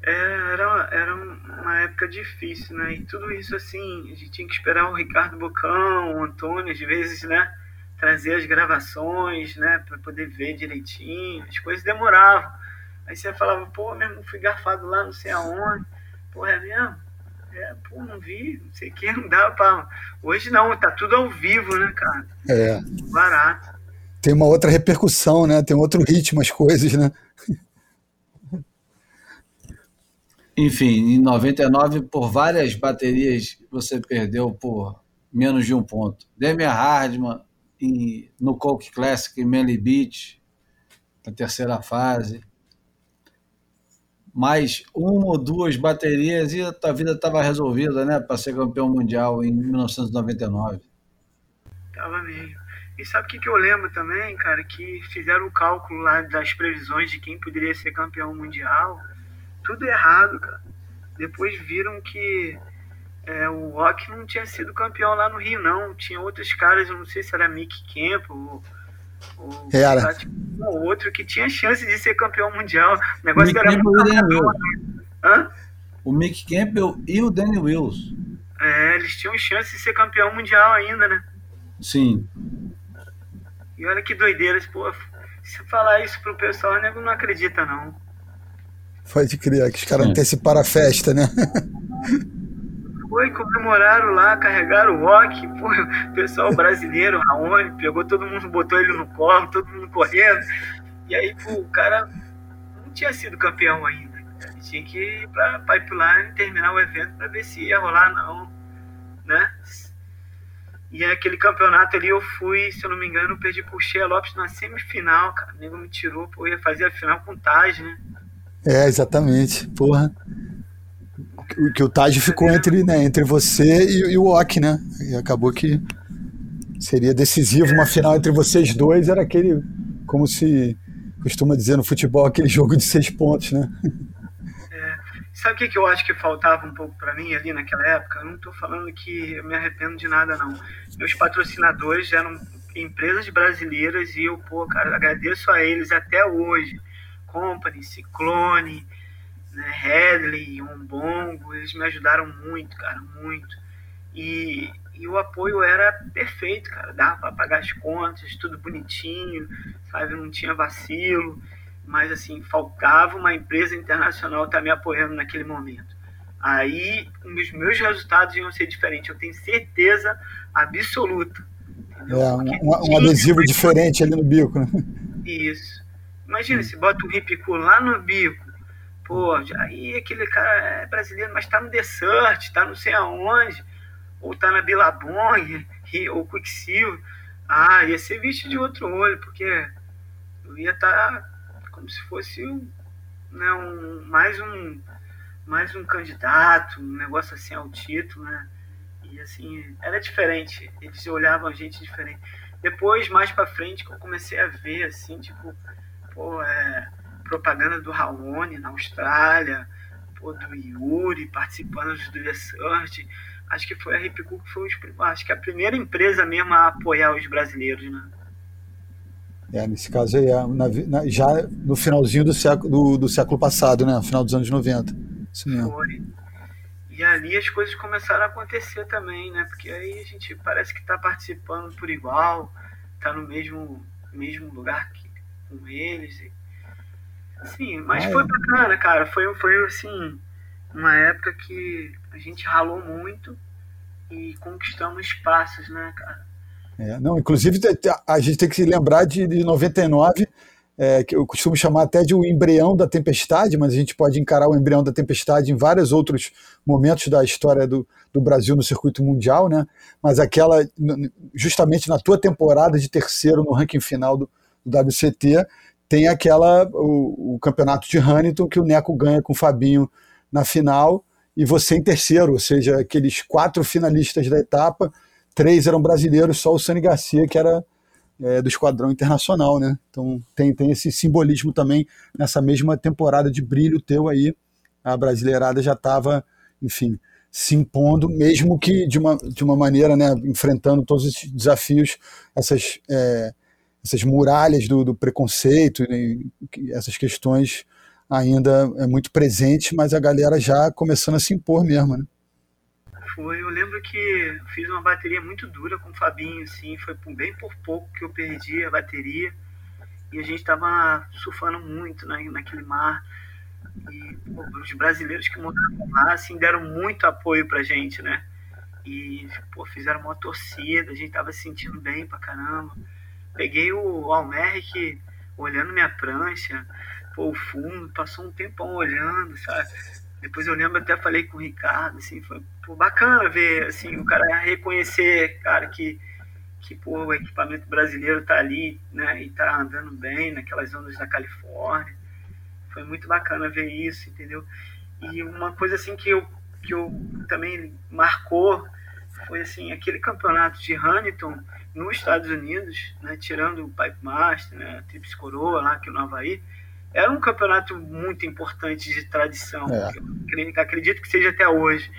É, era, era uma época difícil, né? E tudo isso assim, a gente tinha que esperar o Ricardo Bocão, o Antônio, às vezes, né? Trazer as gravações, né? Para poder ver direitinho. As coisas demoravam. Aí você falava, pô, mesmo fui garfado lá, não sei aonde. Pô, é mesmo? É, pô, não vi, não sei o que, não dá pra. Hoje não, tá tudo ao vivo, né, cara? É. Barato. Tem uma outra repercussão, né? Tem outro ritmo as coisas, né? Enfim, em 99, por várias baterias, você perdeu por menos de um ponto. Demian Hardman em, no Coke Classic em Manly Beach, na terceira fase. Mais uma ou duas baterias e a tua vida estava resolvida, né? Para ser campeão mundial em 1999. Tava mesmo. E sabe o que, que eu lembro também, cara? Que fizeram o cálculo lá das previsões de quem poderia ser campeão mundial tudo errado, cara. Depois viram que É, o Rock não tinha sido campeão lá no Rio, não. Tinha outros caras, eu não sei se era Mick Camp ou. ou era. Um outro que tinha chance de ser campeão mundial. O negócio Mick era Campbell muito e o Danny amador. Hã? O Mick Campbell e o Danny Wills. É, eles tinham chance de ser campeão mundial ainda, né? Sim. E olha que doideiras, pô. Se falar isso pro pessoal, o nego não acredita, não. Pode crer, que os caras anteciparam a festa, né? Foi, comemoraram lá, carregaram o rock, pô, o pessoal brasileiro, Raoni, pegou todo mundo, botou ele no colo, todo mundo correndo. E aí, pô, o cara não tinha sido campeão ainda. Ele tinha que ir pra pipeline terminar o evento pra ver se ia rolar, não. Né? E aquele campeonato ali eu fui, se eu não me engano, perdi pro Shea Lopes na semifinal, cara. O nego me tirou, pô, eu ia fazer a final com o Taj, né? É, exatamente. Porra. Que o Taj ficou entre, né, entre você e, e o Ok, né? E acabou que seria decisivo uma final entre vocês dois. Era aquele, como se costuma dizer no futebol, aquele jogo de seis pontos, né? Sabe o que, que eu acho que faltava um pouco para mim ali naquela época? Eu não estou falando que eu me arrependo de nada, não. Meus patrocinadores eram empresas brasileiras e eu, pô, cara, agradeço a eles até hoje. Company, Ciclone, né, Headley, Umbongo, eles me ajudaram muito, cara, muito. E, e o apoio era perfeito, cara, dava para pagar as contas, tudo bonitinho, sabe, não tinha vacilo mas assim, faltava uma empresa internacional estar tá me apoiando naquele momento. Aí os meus resultados iam ser diferentes, eu tenho certeza absoluta. É, um, um, adesivo diferente ali no bico. Né? Isso. Imagina, se bota um hipicu lá no bico, pô, aí aquele cara é brasileiro, mas tá no Desert, tá não sei aonde, ou tá na Billabong, ou Quicksilver. Ah, ia ser visto de outro olho, porque eu ia estar tá como se fosse né, um, mais um mais um candidato, um negócio assim ao título, né? E assim, era diferente, eles olhavam a gente diferente. Depois, mais para frente, que eu comecei a ver assim, tipo, pô, é, propaganda do Raoni na Austrália, pô, do Yuri participando do The Search. Acho que foi a Ripicu que foi os, acho que a primeira empresa mesmo a apoiar os brasileiros, né? É, nesse caso aí, na, na, já no finalzinho do século, do, do, século passado, né? No final dos anos 90. Isso mesmo. Foi. E ali as coisas começaram a acontecer também, né? Porque aí a gente parece que está participando por igual, está no mesmo, mesmo lugar que, com eles. Sim, mas foi bacana, cara. Foi, foi assim, uma época que a gente ralou muito e conquistamos espaços, né, cara? É, não, inclusive a gente tem que se lembrar de, de 99, é, que eu costumo chamar até de o embrião da tempestade, mas a gente pode encarar o embrião da tempestade em vários outros momentos da história do, do Brasil no circuito mundial, né? Mas aquela, justamente na tua temporada de terceiro no ranking final do, do WCT, tem aquela, o, o campeonato de Huntington que o Neco ganha com o Fabinho na final e você em terceiro, ou seja, aqueles quatro finalistas da etapa três eram brasileiros, só o Sani Garcia, que era é, do Esquadrão Internacional, né? Então tem, tem esse simbolismo também nessa mesma temporada de brilho teu aí. A brasileirada já estava, enfim, se impondo, mesmo que de uma, de uma maneira, né, enfrentando todos esses desafios, essas, é, essas muralhas do, do preconceito, né, essas questões ainda é muito presente, mas a galera já começando a se impor mesmo, né? Foi, eu lembro que fiz uma bateria muito dura com o Fabinho, assim, foi bem por pouco que eu perdi a bateria. E a gente tava surfando muito na, naquele mar. E pô, os brasileiros que moravam lá, assim, deram muito apoio pra gente, né? E, pô, fizeram uma torcida, a gente tava se sentindo bem pra caramba. Peguei o Almeric olhando minha prancha, pô, o fundo, passou um tempão olhando, sabe? Depois eu lembro, até falei com o Ricardo, assim, foi pô, bacana ver, assim, o cara reconhecer, cara, que, que pô, o equipamento brasileiro tá ali, né, e tá andando bem naquelas ondas da Califórnia. Foi muito bacana ver isso, entendeu? E uma coisa, assim, que eu, que eu também marcou foi, assim, aquele campeonato de Huntington nos Estados Unidos, né, tirando o Pipe Master, né, a Trips Coroa lá, aqui no Havaí, era um campeonato muito importante de tradição. É. acredito que seja até hoje.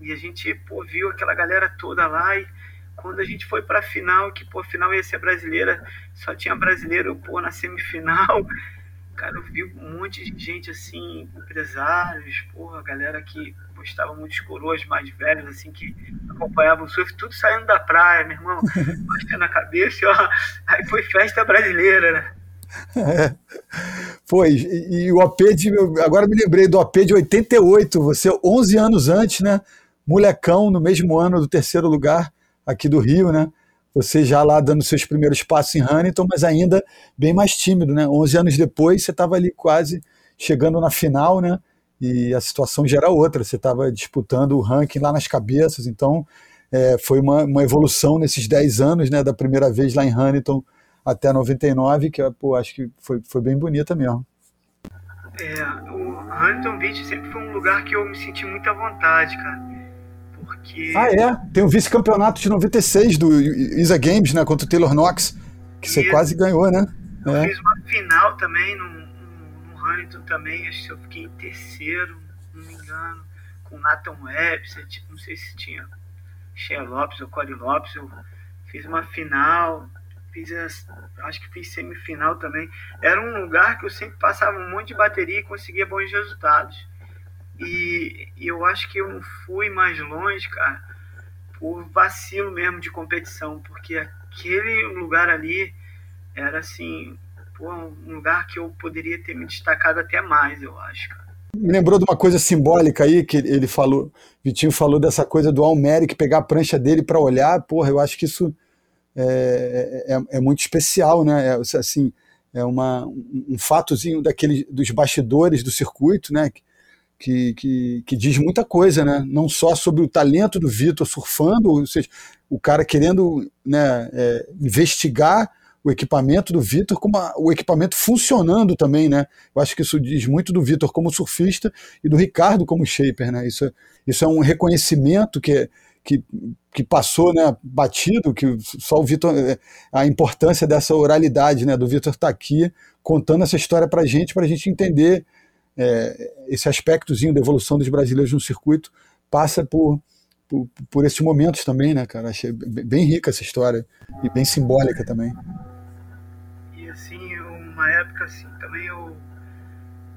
E a gente, pô, viu aquela galera toda lá e quando a gente foi para a final, que pô, a final ia ser brasileira, só tinha brasileiro pô, na semifinal. Cara, eu vi um monte de gente assim, empresários, porra, galera que gostava muito de coroas mais velhos, assim, que acompanhavam o surf, tudo saindo da praia, meu irmão, baixando a cabeça, ó. Aí foi festa brasileira, né? É. Foi, e, e, o OP de. Agora me lembrei do OP de 88, você 11 anos antes, né? Molecão, no mesmo ano do terceiro lugar aqui do Rio, né? Você já lá dando seus primeiros passos em Huntington, mas ainda bem mais tímido, né? 11 anos depois, você estava ali quase chegando na final, né? E a situação já era outra, você estava disputando o ranking lá nas cabeças, então é, foi uma, uma evolução nesses 10 anos, né? Da primeira vez lá em Huntington até 99, que pô, acho que foi, foi bem bonita mesmo. É, o Huntington Beach sempre foi um lugar que eu me senti muita vontade, cara porque. Ah, é? Tem o vice-campeonato de 96 do ISA Games, né? Contra o Taylor Knox, que você quase ganhou, né? Eu é. fiz uma final também no, Hamilton também, acho que eu fiquei em terceiro, não me engano, com Nathan Webster, tipo, não sei se tinha Shea Lopes ou Corey Lopes, eu fiz uma final, fiz as, acho que fiz semifinal também. Era um lugar que eu sempre passava um monte de bateria e conseguia bons resultados. E, e eu acho que eu não fui mais longe, cara, por vacilo mesmo de competição, porque aquele lugar ali era assim, um lugar que eu poderia ter me destacado até mais, eu acho, cara. Me lembrou de uma coisa simbólica aí que ele falou, Vitinho falou dessa coisa do Almeric pegar a prancha dele para olhar, porra, eu acho que isso é, é, é muito especial, né? É, assim, é uma, um fatozinho daquele, dos bastidores do circuito, né? que, que, que, diz muita coisa, né? Não só sobre o talento do Vitor surfando, ou seja, o cara querendo né, é, investigar o equipamento do Vitor, o equipamento funcionando também, né? Eu acho que isso diz muito do Vitor como surfista e do Ricardo como shaper, né? Isso, isso é um reconhecimento que, que, que passou, né, batido, que só o Vitor, é, a importância dessa oralidade, né, do Vitor estar tá aqui contando essa história para gente, para a gente entender é, esse aspectozinho da evolução dos brasileiros no circuito passa por, por, por esses momentos também, né, cara? Achei bem rica essa história e bem simbólica também. Época assim, também eu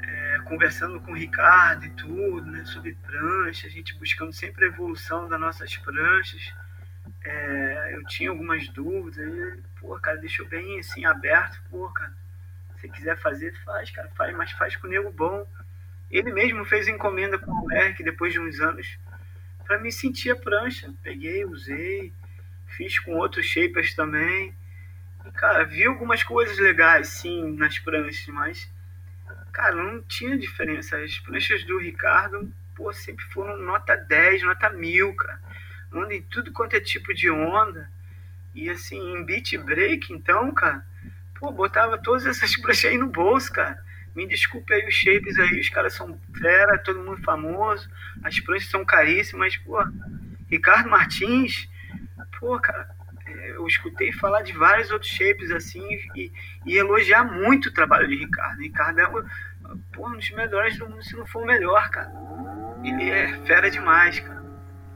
é, conversando com o Ricardo e tudo, né, sobre prancha, a gente buscando sempre a evolução das nossas pranchas. É, eu tinha algumas dúvidas, e, pô, cara, deixou bem assim aberto, pô, cara se quiser fazer, faz, cara, faz, mas faz com o nego bom. Ele mesmo fez encomenda com o Eric depois de uns anos para me sentir a prancha. Peguei, usei, fiz com outros shapers também. Cara, vi algumas coisas legais, sim, nas pranchas, mas, cara, não tinha diferença. As pranchas do Ricardo, pô, sempre foram nota 10, nota 1000, cara. Onda em tudo quanto é tipo de onda. E, assim, em beat break, então, cara, pô, botava todas essas pranchas aí no bolso, cara. Me desculpe aí os shapes aí, os caras são fera, todo mundo famoso, as pranchas são caríssimas, pô. Ricardo Martins, pô, cara, eu escutei falar de vários outros shapes assim e, e elogiar muito o trabalho de Ricardo. Ricardo é pô, um dos melhores do mundo, se não for o melhor, cara. Ele é fera demais, cara.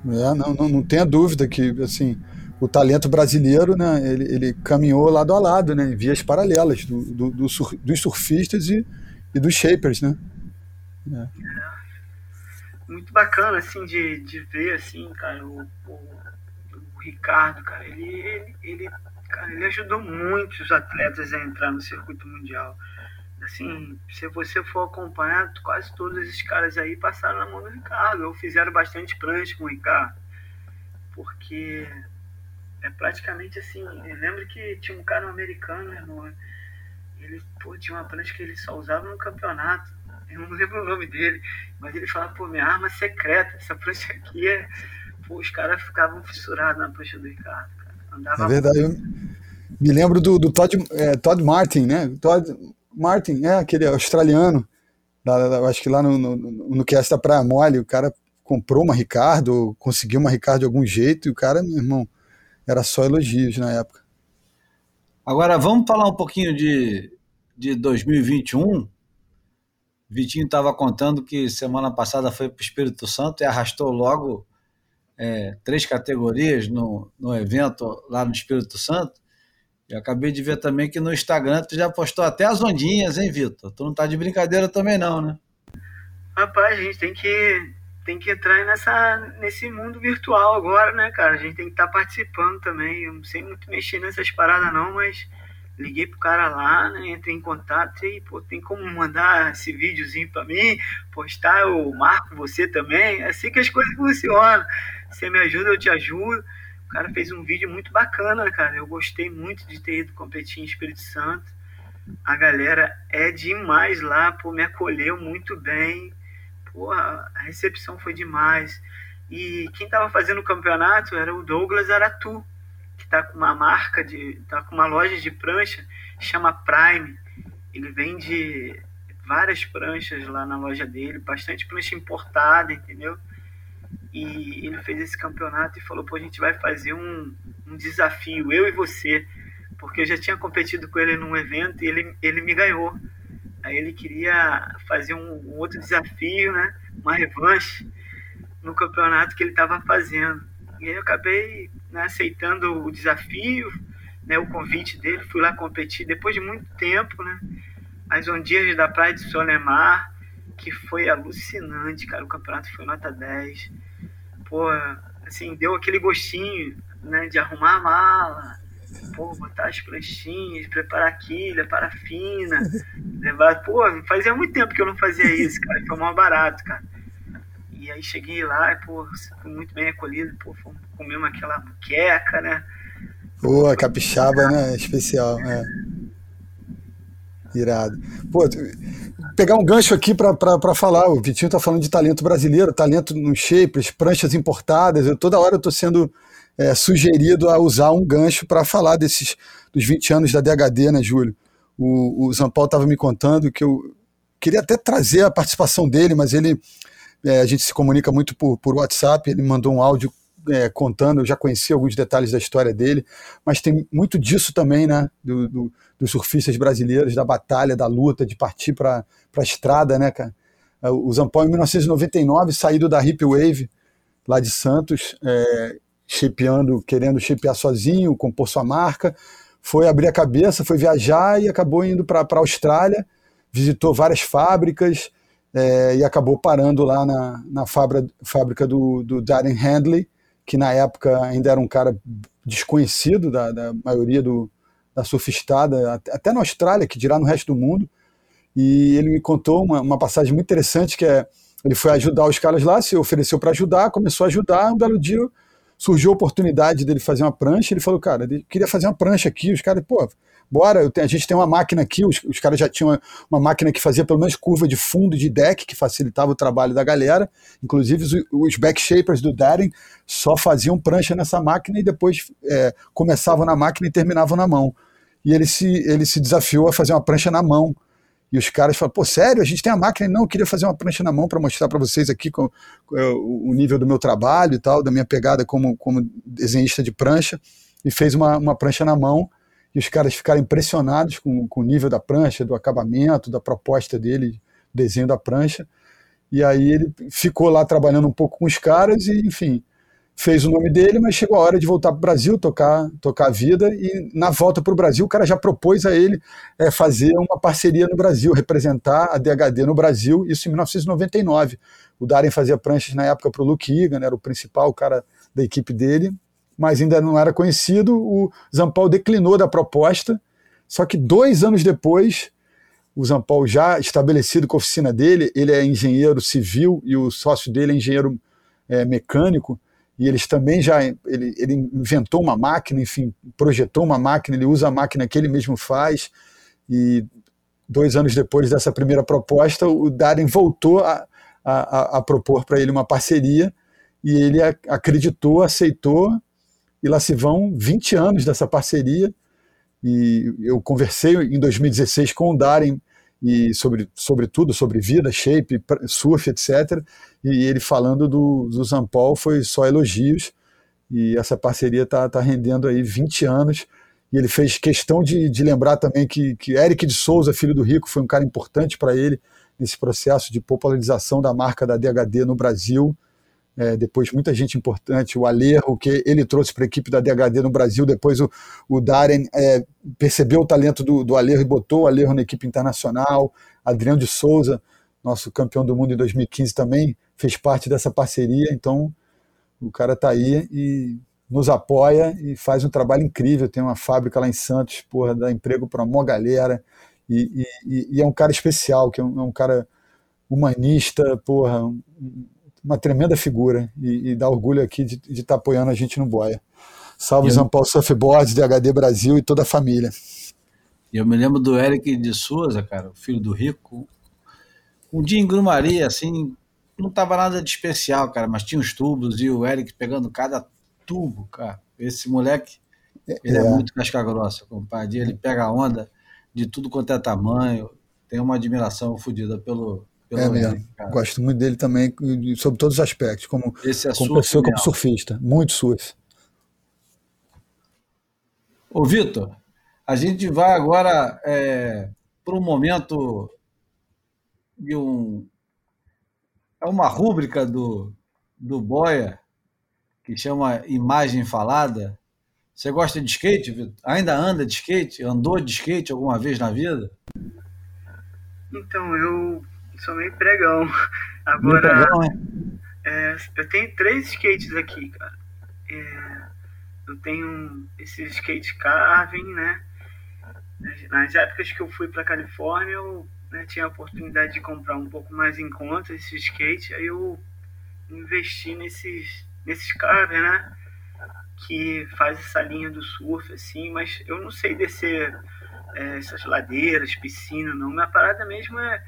É, não, não, não tenha dúvida que, assim, o talento brasileiro, né, ele, ele, caminhou lado a lado, né, em vias paralelas do, do, do sur, dos surfistas e, e, dos shapers, né. É. Muito bacana, assim, de, de ver, assim, cara, o, o Ricardo, cara, ele, ele, ele, cara, ele ajudou muitos atletas a entrar no circuito mundial. Assim, se você for acompanhar, quase todos esses caras aí passaram na mão do Ricardo, ou fizeram bastante prancha com o Ricardo. Porque é praticamente assim. Eu lembro que tinha um cara um americano, irmão. Ele pô, tinha uma prancha que ele só usava no campeonato. Eu não lembro o nome dele, mas ele falava, pô, minha arma secreta, essa prancha aqui é. Pô, os caras ficavam fissurados na prancha do Ricardo, cara. Andava é verdade. Eu me lembro do, do Todd, é, Todd Martin, né? Todd Martin, é aquele australiano. Lá, acho que lá no, no, no Cast da Praia Mole, o cara comprou uma Ricardo, conseguiu uma Ricardo de algum jeito, e o cara, meu irmão, era só elogios na época. Agora vamos falar um pouquinho de, de 2021. Vitinho estava contando que semana passada foi para o Espírito Santo e arrastou logo é, três categorias no, no evento lá no Espírito Santo. E acabei de ver também que no Instagram tu já postou até as ondinhas, hein, Vitor? Tu não tá de brincadeira também não, né? Rapaz, a gente tem que, tem que entrar nessa, nesse mundo virtual agora, né, cara? A gente tem que estar tá participando também. Eu não sei muito mexer nessas paradas não, mas liguei pro cara lá, né? Entrei em contato e, pô, tem como mandar esse videozinho pra mim, postar, eu marco você também. É assim que as coisas funcionam. Você me ajuda, eu te ajudo. O cara fez um vídeo muito bacana, cara. Eu gostei muito de ter ido competir em Espírito Santo. A galera é demais lá, pô, me acolheu muito bem. Pô, a recepção foi demais. E quem tava fazendo o campeonato era o Douglas Aratu está com uma marca de, tá com uma loja de prancha, chama Prime. Ele vende várias pranchas lá na loja dele, bastante prancha importada, entendeu? E ele fez esse campeonato e falou: pô, a gente vai fazer um, um desafio, eu e você, porque eu já tinha competido com ele num evento e ele, ele me ganhou. Aí ele queria fazer um, um outro desafio, né? Uma revanche no campeonato que ele estava fazendo. E aí eu acabei né, aceitando o desafio, né, o convite dele, fui lá competir depois de muito tempo, né? As ondinhas da Praia de Solemar, que foi alucinante, cara. O campeonato foi nota 10. Pô, assim, deu aquele gostinho, né, de arrumar a mala, pô, botar as planchinhas, preparar quilha, parafina, levar. Pô, fazia muito tempo que eu não fazia isso, cara. Foi mal barato, cara. E aí cheguei lá e, pô, fui muito bem acolhido, pô, comemos aquela muqueca, né? Pô, capixaba, né? Especial, é. Irado. Pô, pegar um gancho aqui para falar, o Vitinho tá falando de talento brasileiro, talento nos shapers, pranchas importadas, eu toda hora eu tô sendo é, sugerido a usar um gancho para falar desses dos 20 anos da DHD, né, Júlio? O, o Zampal estava me contando que eu queria até trazer a participação dele, mas ele é, a gente se comunica muito por, por WhatsApp, ele mandou um áudio é, contando, eu já conheci alguns detalhes da história dele, mas tem muito disso também, né, do, do, dos surfistas brasileiros, da batalha, da luta, de partir para a estrada, né, cara. É, o Zampão, em 1999, saído da Hip Wave, lá de Santos, é, shapeando, querendo shapear sozinho, compor sua marca, foi abrir a cabeça, foi viajar e acabou indo para a Austrália, visitou várias fábricas, é, e acabou parando lá na, na fábrica, fábrica do, do Darren Handley, que na época ainda era um cara desconhecido da, da maioria do, da surfistada, até na Austrália, que dirá no resto do mundo. E ele me contou uma, uma passagem muito interessante, que é, ele foi ajudar os caras lá, se ofereceu para ajudar, começou a ajudar, um belo dia surgiu a oportunidade dele fazer uma prancha, ele falou, cara, ele queria fazer uma prancha aqui, os caras, pô, bora, tenho, a gente tem uma máquina aqui, os, os caras já tinham uma, uma, máquina que fazia pelo menos curva de fundo de deck, que facilitava o trabalho da galera, inclusive os, os backshapers do Darren só faziam prancha nessa máquina e depois é, começavam na máquina e terminavam na mão. E ele se, ele se desafiou a fazer uma prancha na mão, e os caras falaram, pô, sério, a gente tem a máquina? Não, eu queria fazer uma prancha na mão para mostrar para vocês aqui com, com, é, o nível do meu trabalho e tal, da minha pegada como, como desenhista de prancha, e fez uma, uma prancha na mão, e os caras ficaram impressionados com, com o nível da prancha, do acabamento, da proposta dele, desenho da prancha. E aí ele ficou lá trabalhando um pouco com os caras e, enfim, fez o nome dele, mas chegou a hora de voltar para o Brasil, tocar, tocar a vida, e na volta para o Brasil, o cara já propôs a ele é, fazer uma parceria no Brasil, representar a DHD no Brasil, isso em 1999. O Darren fazia pranchas na época para o Luke Egan, era o principal cara da equipe dele, mas ainda não era conhecido. O Zampal declinou da proposta, só que dois anos depois, o Zampal já estabelecido com a oficina dele, ele é engenheiro civil e o sócio dele é engenheiro é, mecânico, e eles também já ele, ele inventou uma máquina, enfim, projetou uma máquina, ele usa a máquina que ele mesmo faz, e dois anos depois dessa primeira proposta, o Darren voltou a, a, a propor para ele uma parceria, e ele acreditou, aceitou, e lá se vão 20 anos dessa parceria. E eu conversei em 2016 com o Darren e sobre, tudo, sobre vida, shape, surf, etc. E ele falando do, do Zampol foi só elogios. E essa parceria está tá rendendo aí 20 anos. E ele fez questão de, de lembrar também que, que Eric de Souza, filho do Rico, foi um cara importante para ele nesse processo de popularização da marca da DHD no Brasil é, depois muita gente importante, o Alerro, que ele trouxe para a equipe da DHD no Brasil, depois o, o Darren é, percebeu o talento do, do Alerro e botou o Alerro na equipe internacional, Adriano de Souza, nosso campeão do mundo em 2015 também, fez parte dessa parceria, então o cara está aí e nos apoia e faz um trabalho incrível, tem uma fábrica lá em Santos, porra, dá emprego para uma galera, e, e, e, é um cara especial, que é um, é um cara humanista, porra, uma tremenda figura e, e dá orgulho aqui de estar tá apoiando a gente no Boia. Salve São Paulo Surfboards, DHD Brasil e toda a família. Eu me lembro do Eric de Souza, cara, filho do Rico. Um dia em Grumaria, assim, não tava nada de especial, cara, mas tinha os tubos e o Eric pegando cada tubo, cara. Esse moleque, ele é, é muito casca grossa, compadre. Ele pega a onda de tudo quanto é tamanho. Tem uma admiração fodida pelo, é mesmo. Gosto muito dele também, sobre todos os aspectos, como, Esse é como pessoa, como surfista. Muito surf. Ô, Vitor, a gente vai agora é, para um momento de um. É uma rúbrica do, do Boia que chama Imagem Falada. Você gosta de skate, Vitor? Ainda anda de skate? Andou de skate alguma vez na vida? Então, eu sou meio pregão. Agora, pregão, é, eu tenho três skates aqui, cara. É, eu tenho esse skate carving, né? Nas épocas que eu fui para Califórnia, eu né, tinha a oportunidade de comprar um pouco mais em conta esse skate, aí eu investi nesses, nesses carving, né? Que faz essa linha do surf, assim, mas eu não sei descer é, essas ladeiras, piscina, não. Minha parada mesmo é é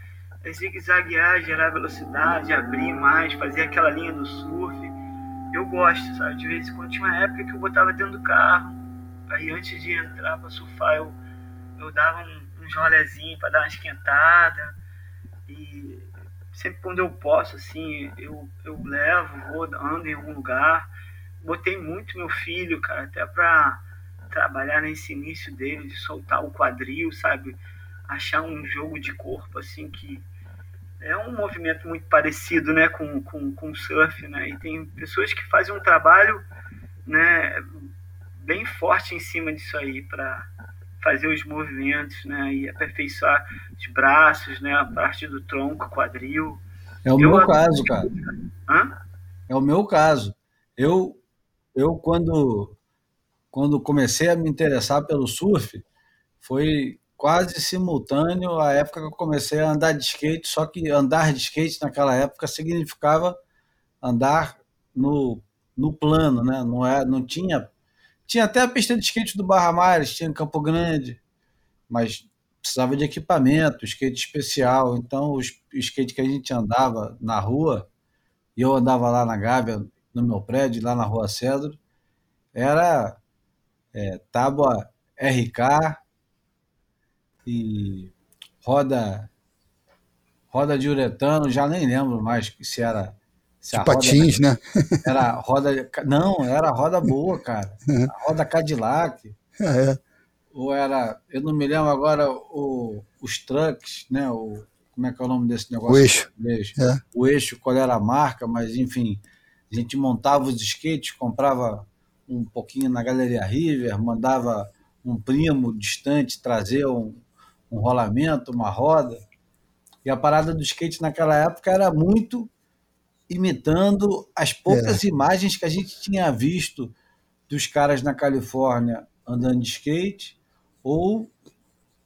zigue-zaguear, gerar velocidade, abrir mais, fazer aquela linha do surf. Eu gosto, sabe? De vez em quando tinha uma época que eu botava dentro do carro, aí antes de entrar para surfar eu, eu dava um, um jolezinho para dar uma esquentada. E sempre quando eu posso, assim, eu, eu levo, vou, ando em algum lugar. Botei muito meu filho, cara, até para trabalhar nesse início dele, de soltar o quadril, sabe? Achar um jogo de corpo, assim, que é um movimento muito parecido né, com, com, com o surf, né? E tem pessoas que fazem um trabalho né, bem forte em cima disso aí para fazer os movimentos, né? E aperfeiçoar os braços, né? A parte do tronco, quadril. É o eu meu caso, cara. Hã? É o meu caso. Eu, eu quando, quando comecei a me interessar pelo surf, foi quase simultâneo à época que eu comecei a andar de skate, só que andar de skate naquela época significava andar no, no plano, né? Não, é, não tinha. Tinha até a pista de skate do Barra Mares, tinha em Campo Grande, mas precisava de equipamento, skate especial. Então, o skate que a gente andava na rua, e eu andava lá na Gávea, no meu prédio, lá na Rua Cedro, era é, tábua RK, e roda roda de uretano, já nem lembro mais se era se de patins, roda, né? Era roda não, era roda boa, cara. A roda Cadillac. É. Ou era, eu não me lembro agora o, os trucks, né? O, como é que é o nome desse negócio? O eixo. O eixo, é. o eixo qual era a marca, mas enfim, a gente montava os skates, comprava um pouquinho na Galeria River, mandava um primo distante trazer um, um rolamento, uma roda. E a parada do skate naquela época era muito imitando as poucas é. imagens que a gente tinha visto dos caras na Califórnia andando de skate, ou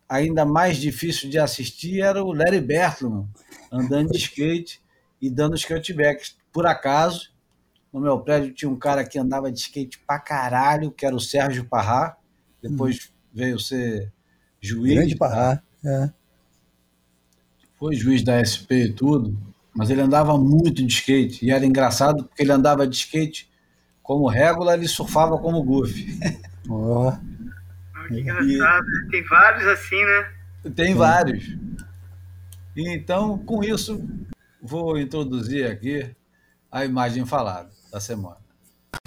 ainda mais difícil de assistir era o Larry Bertman andando de skate e dando skatebacks. Por acaso, no meu prédio tinha um cara que andava de skate pra caralho, que era o Sérgio Parrá, depois hum. veio ser juiz. Grande Pará, é. Foi juiz da SP e tudo, mas ele andava muito de skate. E era engraçado porque ele andava de skate como régula, ele surfava como goof. Oh. Que engraçado. E... Tem vários assim, né? Tem vários. Então, com isso, vou introduzir aqui a imagem falada da semana.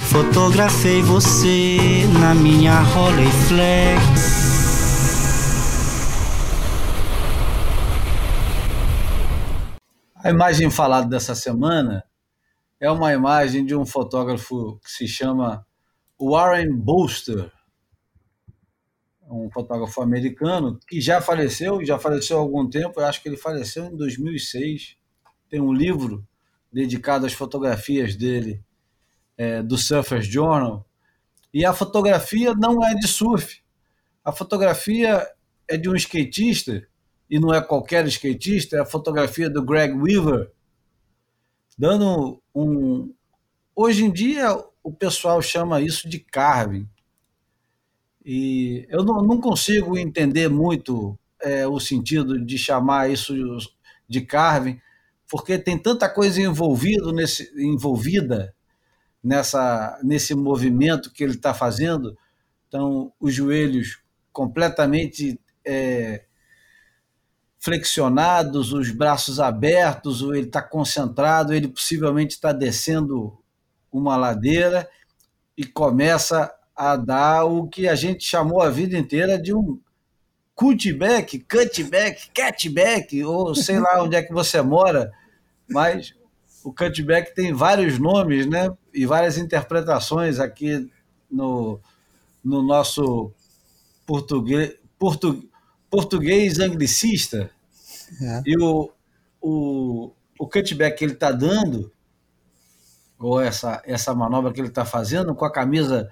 Fotografei você na minha Rolleiflex. A imagem falada dessa semana é uma imagem de um fotógrafo que se chama Warren Bolster, um fotógrafo americano que já faleceu, já faleceu há algum tempo, eu acho que ele faleceu em 2006. Tem um livro dedicado às fotografias dele, é, do Surfer's Journal. E a fotografia não é de surf. A fotografia é de um skatista, e não é qualquer skatista, é a fotografia do Greg Weaver, dando um. Hoje em dia, o pessoal chama isso de carving. E eu não, não consigo entender muito é, o sentido de chamar isso de carving, porque tem tanta coisa envolvido nesse, envolvida nessa, nesse movimento que ele está fazendo. Então, os joelhos completamente é, flexionados, os braços abertos, ou ele está concentrado, ele possivelmente está descendo uma ladeira e começa a dar o que a gente chamou a vida inteira de um cutback, cutback, catback, ou sei lá onde é que você mora, mas o cutback tem vários nomes, né? E várias interpretações aqui no, no nosso português, portu, português anglicista. É. E o, o, o cutback que ele está dando ou essa, essa manobra que ele está fazendo com a camisa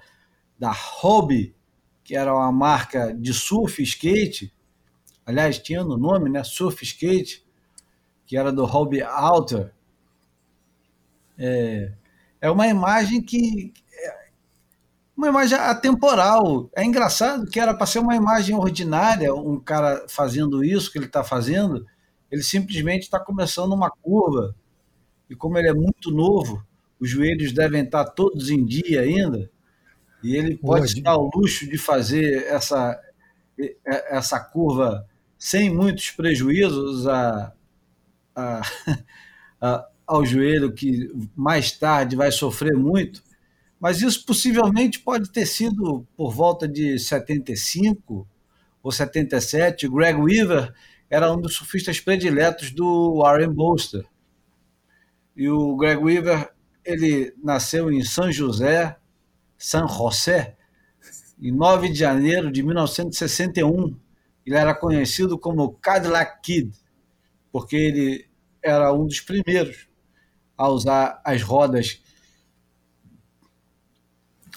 da Hobby, que era uma marca de surf skate, aliás, tinha no nome, né? Surf skate, que era do Hobby Outer. É, é uma imagem que. É uma imagem atemporal. É engraçado que era para ser uma imagem ordinária, um cara fazendo isso que ele está fazendo, ele simplesmente está começando uma curva. E como ele é muito novo, os joelhos devem estar todos em dia ainda, e ele pode se dar o luxo de fazer essa, essa curva sem muitos prejuízos a, a, a, ao joelho, que mais tarde vai sofrer muito. Mas isso possivelmente pode ter sido por volta de 75 ou 77. Greg Weaver era um dos surfistas prediletos do Warren Bolster. E o Greg Weaver ele nasceu em São José, San José, em 9 de janeiro de 1961. Ele era conhecido como Cadillac Kid, porque ele era um dos primeiros a usar as rodas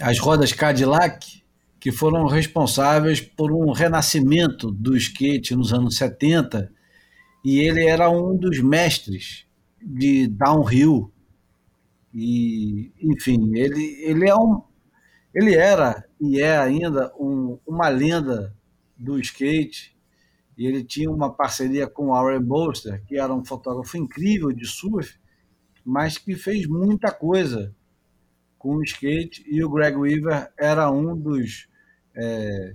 as rodas Cadillac, que foram responsáveis por um renascimento do skate nos anos 70, e ele era um dos mestres de downhill e, enfim, ele, ele é um. Ele era e é ainda um, uma lenda do skate. E ele tinha uma parceria com o Warren Bolster, que era um fotógrafo incrível de surf, mas que fez muita coisa com o skate. E o Greg Weaver era um dos é,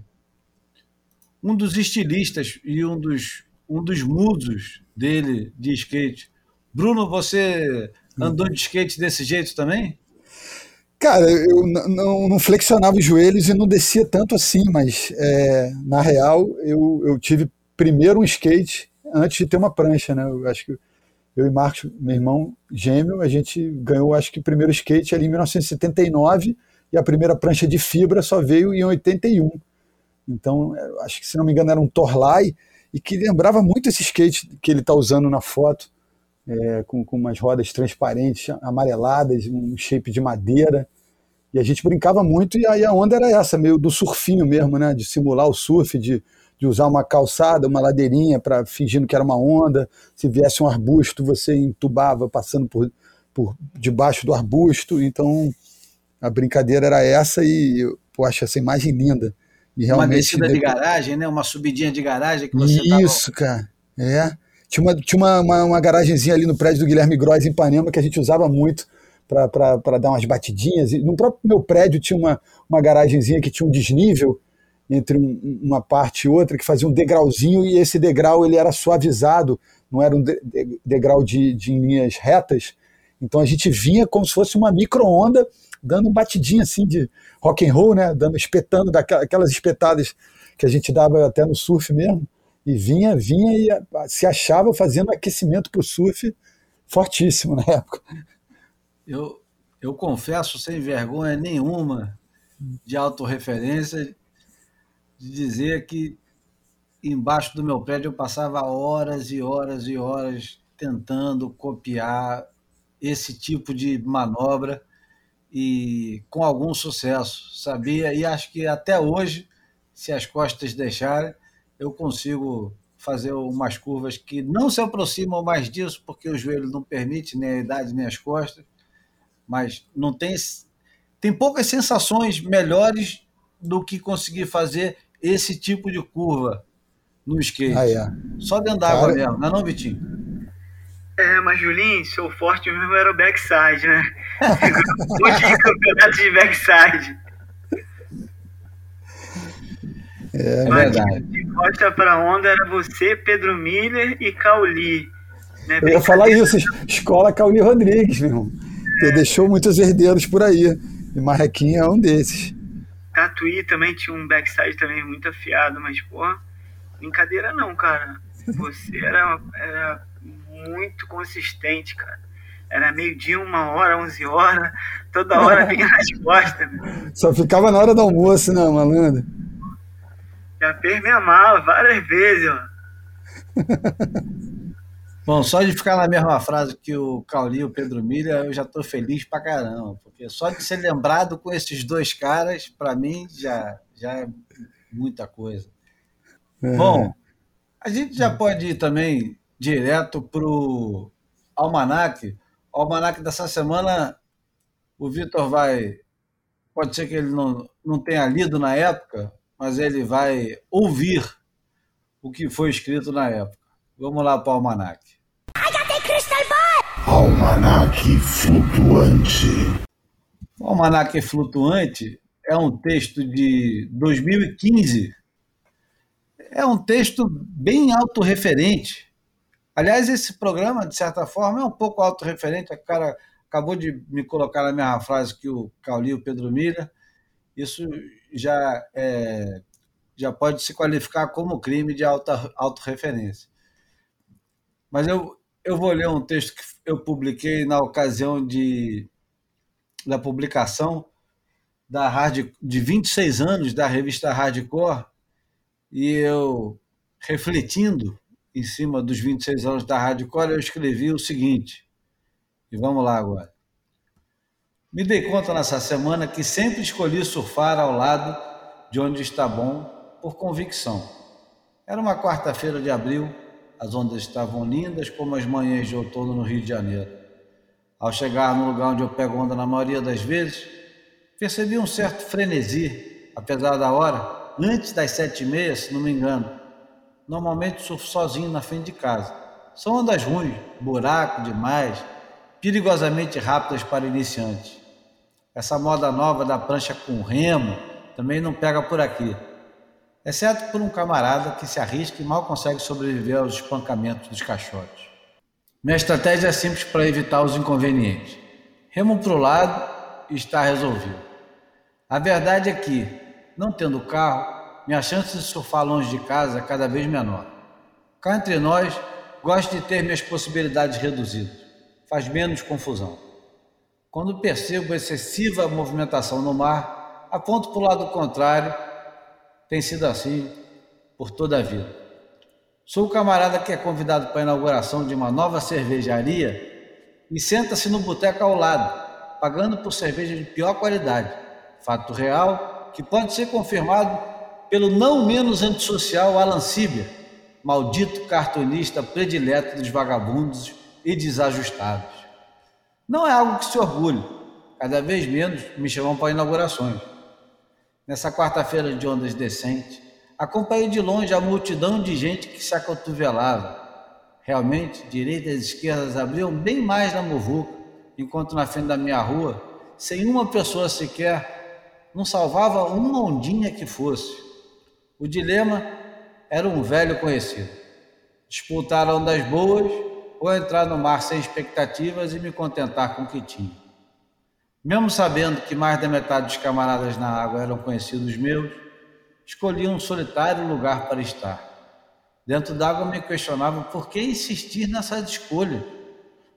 um dos estilistas e um dos um dos musos dele de skate. Bruno, você Andou de skate desse jeito também? Cara, eu não, não, flexionava os joelhos e não descia tanto assim, mas é, na real eu, eu tive primeiro um skate antes de ter uma prancha, né? Eu acho que eu e Marcos, meu irmão gêmeo, a gente ganhou, acho que o primeiro skate ali em 1979 e a primeira prancha de fibra só veio em 81. Então, acho que se não me engano era um Torlai e que lembrava muito esse skate que ele está usando na foto é, com, com umas rodas transparentes, amareladas, um shape de madeira. E a gente brincava muito e aí a onda era essa, meio do surfinho mesmo, né? De simular o surf, de, de usar uma calçada, uma ladeirinha para fingindo que era uma onda. Se viesse um arbusto, você entubava passando por, por debaixo do arbusto. Então a brincadeira era essa e eu acho essa imagem linda. E realmente, uma descida de garagem, né? Uma subidinha de garagem que você Isso, tava... cara. É. Tinha, uma, tinha uma, uma, uma garagenzinha ali no prédio do Guilherme Gross, em Ipanema, que a gente usava muito para dar umas batidinhas. E no próprio meu prédio tinha uma, uma garagenzinha que tinha um desnível entre um, uma parte e outra, que fazia um degrauzinho, e esse degrau ele era suavizado, não era um de, de, degrau de, de linhas retas. Então a gente vinha como se fosse uma micro-onda, dando um batidinho assim de rock and roll, né? Dando, espetando daquelas espetadas que a gente dava até no surf mesmo e vinha, vinha e se achava fazendo aquecimento para o surf fortíssimo na época. Eu, eu confesso sem vergonha nenhuma de autorreferência de dizer que embaixo do meu prédio eu passava horas e horas e horas tentando copiar esse tipo de manobra e com algum sucesso, sabia? E acho que até hoje, se as costas deixarem, eu consigo fazer umas curvas que não se aproximam mais disso, porque o joelho não permite, nem a idade, nem as costas, mas não tem tem poucas sensações melhores do que conseguir fazer esse tipo de curva no skate. Ah, é. Só dentro da água mesmo, não é não, Vitinho? É, mas Julinho, seu forte mesmo era o backside, né? monte de campeonato de backside. É, mas verdade. De costa para onda era você, Pedro Miller e Cauli. Né? Eu ia falar isso, escola Cauli Rodrigues, meu irmão. É. deixou muitos herdeiros por aí. E Marrequinha é um desses. Tatuí também tinha um backside também muito afiado, mas, porra, brincadeira não, cara. Você era, era muito consistente, cara. Era meio-dia, uma hora, onze horas, toda hora vinha resposta. Só ficava na hora do almoço, não, né, malandro? Já fez minha mala várias vezes, ó. Bom, só de ficar na mesma frase que o Cauli e o Pedro Milha, eu já estou feliz pra caramba. Porque só de ser lembrado com esses dois caras, para mim, já, já é muita coisa. É. Bom, a gente já pode ir também direto pro Almanac. O Almanac dessa semana, o Vitor vai. Pode ser que ele não, não tenha lido na época, mas ele vai ouvir o que foi escrito na época. Vamos lá para o Almanac. Almanac Flutuante. O Almanac Flutuante é um texto de 2015. É um texto bem autorreferente. Aliás, esse programa, de certa forma, é um pouco autorreferente. O cara acabou de me colocar na mesma frase que o Cauli e o Pedro Mira. Isso já, é, já pode se qualificar como crime de auto, autorreferência. Mas eu, eu vou ler um texto que eu publiquei na ocasião de, da publicação da hard, de 26 anos da revista Hardcore, e eu, refletindo em cima dos 26 anos da Hardcore, eu escrevi o seguinte, e vamos lá agora. Me dei conta nessa semana que sempre escolhi surfar ao lado de onde está bom por convicção. Era uma quarta-feira de abril, as ondas estavam lindas como as manhãs de outono no Rio de Janeiro. Ao chegar no lugar onde eu pego onda na maioria das vezes, percebi um certo frenesi, apesar da hora, antes das sete e meia, se não me engano. Normalmente surfo sozinho na frente de casa. São ondas ruins, buraco demais, perigosamente rápidas para iniciantes. Essa moda nova da prancha com remo também não pega por aqui exceto por um camarada que se arrisca e mal consegue sobreviver aos espancamentos dos caixotes. Minha estratégia é simples para evitar os inconvenientes. Remo para o lado e está resolvido. A verdade é que, não tendo carro, minha chance de surfar longe de casa é cada vez menor. Cá entre nós, gosto de ter minhas possibilidades reduzidas. Faz menos confusão. Quando percebo excessiva movimentação no mar, aponto para o lado contrário tem sido assim por toda a vida. Sou o camarada que é convidado para a inauguração de uma nova cervejaria e senta-se no boteco ao lado, pagando por cerveja de pior qualidade. Fato real que pode ser confirmado pelo não menos antissocial Alan Sibia, maldito cartunista predileto dos vagabundos e desajustados. Não é algo que se orgulhe, cada vez menos me chamam para inaugurações. Nessa quarta-feira de ondas decentes, acompanhei de longe a multidão de gente que se acotovelava. Realmente, direitas e esquerdas abriam bem mais na muvuca, enquanto na frente da minha rua, sem uma pessoa sequer, não salvava uma ondinha que fosse. O dilema era um velho conhecido. Disputar ondas boas ou entrar no mar sem expectativas e me contentar com o que tinha. Mesmo sabendo que mais da metade dos camaradas na água eram conhecidos meus, escolhi um solitário lugar para estar. Dentro d'água me questionava por que insistir nessa escolha.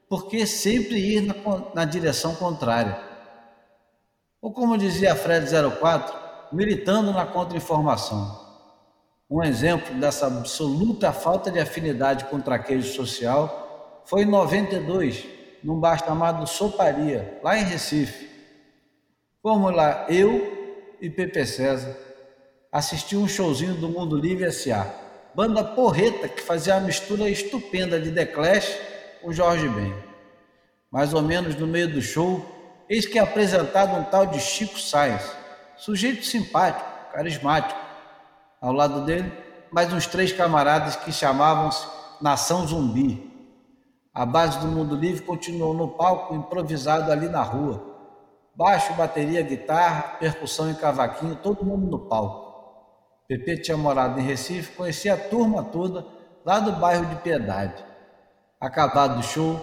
por que sempre ir na, na direção contrária? Ou como dizia Fred 04, militando na contra-informação. Um exemplo dessa absoluta falta de afinidade com o traquejo social foi em 92, num bar chamado Soparia, lá em Recife. Fomos lá, eu e Pepe César, assistir um showzinho do Mundo Livre S.A. Banda porreta que fazia a mistura estupenda de The Clash com Jorge Ben. Mais ou menos no meio do show, eis que é apresentado um tal de Chico Sainz, sujeito simpático, carismático. Ao lado dele, mais uns três camaradas que chamavam-se Nação Zumbi. A base do Mundo Livre continuou no palco improvisado ali na rua. Baixo, bateria, guitarra, percussão e cavaquinho, todo mundo no palco. Pepe tinha morado em Recife, conhecia a turma toda lá do bairro de Piedade. Acabado o show,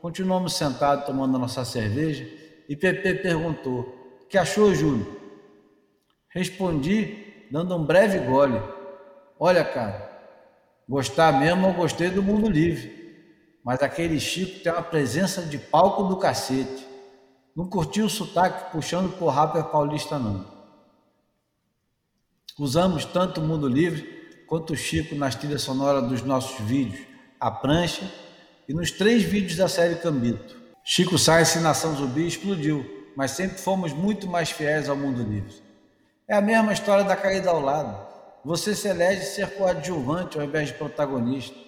continuamos sentados tomando nossa cerveja e Pepe perguntou: que achou, Júlio? Respondi, dando um breve gole. Olha, cara, gostar mesmo eu gostei do mundo livre. Mas aquele Chico tem uma presença de palco do cacete. Não curti o sotaque puxando por rapper paulista, não. Usamos tanto o mundo livre quanto o Chico nas trilhas sonoras dos nossos vídeos, A Prancha e nos três vídeos da série Cambito. Chico Sainz e Nação Zumbi explodiu, mas sempre fomos muito mais fiéis ao mundo livre. É a mesma história da caída ao lado. Você se elege ser coadjuvante ao invés de protagonista.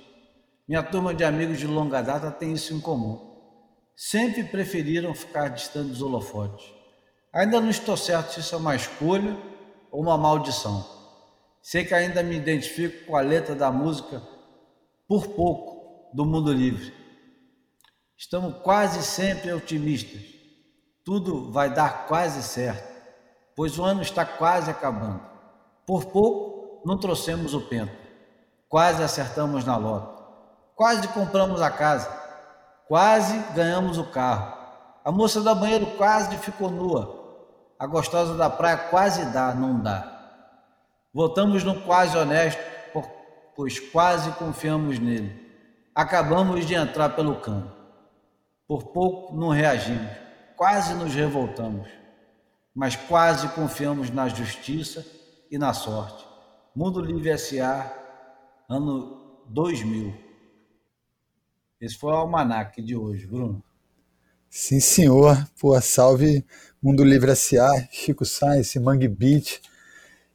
Minha turma de amigos de longa data tem isso em comum. Sempre preferiram ficar distante dos holofotes. Ainda não estou certo se isso é uma escolha ou uma maldição. Sei que ainda me identifico com a letra da música Por Pouco, do Mundo Livre. Estamos quase sempre otimistas. Tudo vai dar quase certo pois o ano está quase acabando. Por pouco não trouxemos o pento, quase acertamos na lota, quase compramos a casa, quase ganhamos o carro. A moça do banheiro quase ficou nua, a gostosa da praia quase dá, não dá. Voltamos no quase honesto, pois quase confiamos nele. Acabamos de entrar pelo cano. Por pouco não reagimos, quase nos revoltamos mas quase confiamos na justiça e na sorte. Mundo Livre S.A., ano 2000. Esse foi o almanac de hoje, Bruno. Sim, senhor. Pô, salve Mundo Livre S.A., Chico Sainz, Mangue Beat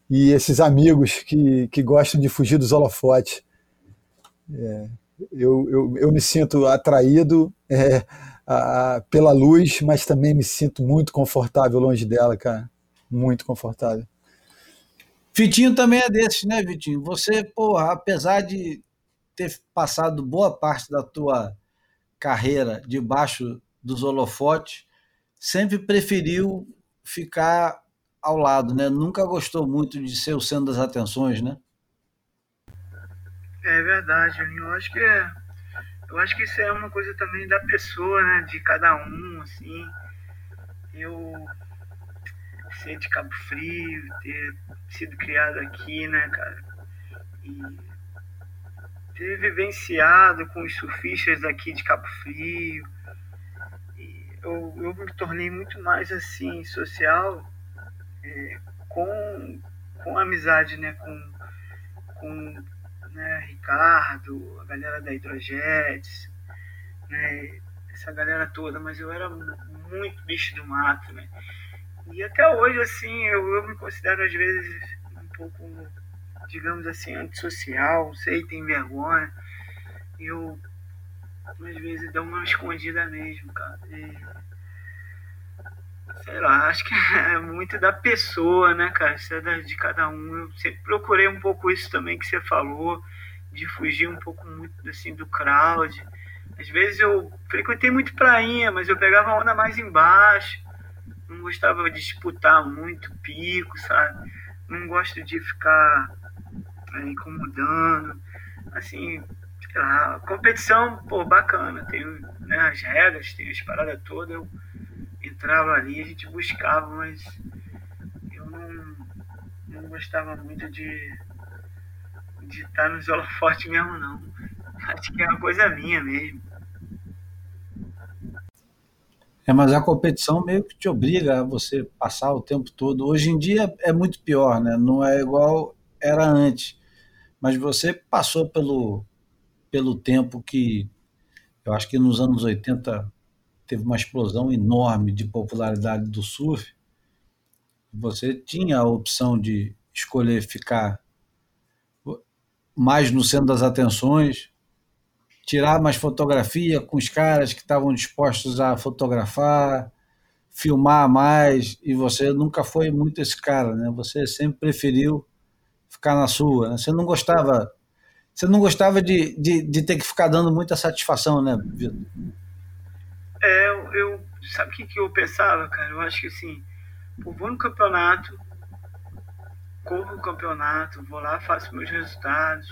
e esses amigos que, que gostam de fugir dos holofotes. É, eu, eu, eu me sinto atraído. É, a, pela luz, mas também me sinto muito confortável longe dela, cara. Muito confortável. Vitinho também é desses, né, Vitinho? Você, porra, apesar de ter passado boa parte da tua carreira debaixo dos holofotes, sempre preferiu ficar ao lado, né? Nunca gostou muito de ser o centro das atenções, né? É verdade, eu acho que é eu acho que isso é uma coisa também da pessoa, né? De cada um, assim. Eu ser de Cabo Frio, ter sido criado aqui, né, cara? E ter vivenciado com os surfistas aqui de Cabo Frio. Eu, eu me tornei muito mais assim, social, é, com, com amizade, né? Com, com né, Ricardo, a galera da Hidrojets, né, essa galera toda, mas eu era muito bicho do mato, né? E até hoje, assim, eu, eu me considero às vezes um pouco, digamos assim, antissocial, sei, tem vergonha. Eu, às vezes, dou uma escondida mesmo, cara. E, sei lá, acho que é muito da pessoa, né, cara? Isso é de cada um. Eu sempre procurei um pouco isso também que você falou, de fugir um pouco muito assim do crowd. Às vezes eu frequentei muito prainha, mas eu pegava onda mais embaixo. Não gostava de disputar muito pico, sabe? Não gosto de ficar é, incomodando. Assim, sei lá, competição, pô, bacana. Tem né, as regras, tem as paradas todas. Eu entrava ali, a gente buscava, mas eu não, não gostava muito de, de estar nos holofotes mesmo, não. Acho que é uma coisa minha mesmo. É, mas a competição meio que te obriga a você passar o tempo todo. Hoje em dia é muito pior, né? Não é igual era antes. Mas você passou pelo, pelo tempo que eu acho que nos anos 80 teve uma explosão enorme de popularidade do surf. Você tinha a opção de escolher ficar mais no centro das atenções, tirar mais fotografia com os caras que estavam dispostos a fotografar, filmar mais, e você nunca foi muito esse cara, né? Você sempre preferiu ficar na sua. Né? Você não gostava, você não gostava de, de, de, ter que ficar dando muita satisfação, né, Vitor? É, eu, sabe o que, que eu pensava, cara? Eu acho que assim, eu vou no campeonato, corro o campeonato, vou lá, faço meus resultados,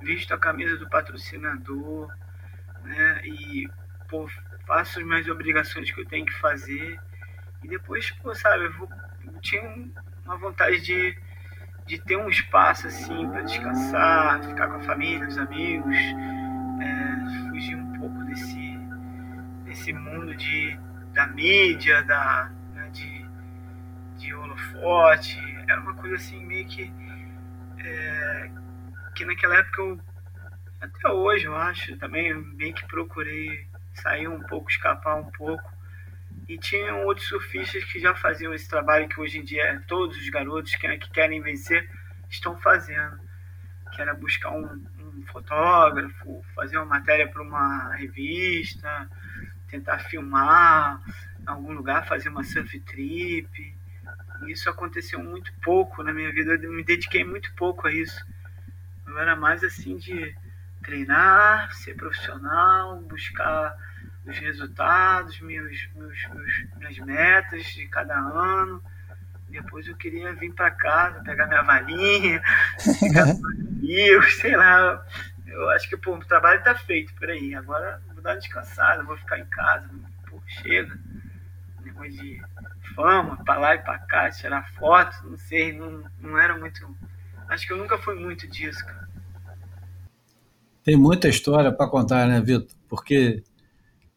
visto a camisa do patrocinador, né? E pô, faço as minhas obrigações que eu tenho que fazer. E depois, pô, sabe, eu, vou, eu tinha uma vontade de, de ter um espaço assim para descansar, ficar com a família, os amigos, é, fugir um pouco desse, desse mundo de, da mídia, da, né, de, de holofote. Era uma coisa assim meio que. É, que naquela época eu, até hoje eu acho, também meio que procurei sair um pouco, escapar um pouco. E tinham outros surfistas que já faziam esse trabalho que hoje em dia todos os garotos que, que querem vencer estão fazendo. Que era buscar um, um fotógrafo, fazer uma matéria para uma revista, tentar filmar em algum lugar, fazer uma surf trip. Isso aconteceu muito pouco na minha vida, eu me dediquei muito pouco a isso. Eu era mais assim de treinar, ser profissional, buscar os resultados, meus, meus, meus, minhas metas de cada ano. Depois eu queria vir para casa, pegar minha valinha, ficar com meus amigos, sei lá. Eu acho que pô, o trabalho está feito por aí. Agora vou dar uma descansada, vou ficar em casa. Pô, chega. Depois de fama, para lá e para cá, tirar foto, não sei, não, não era muito Acho que eu nunca fui muito disso, cara. Tem muita história para contar, né, Vitor? Porque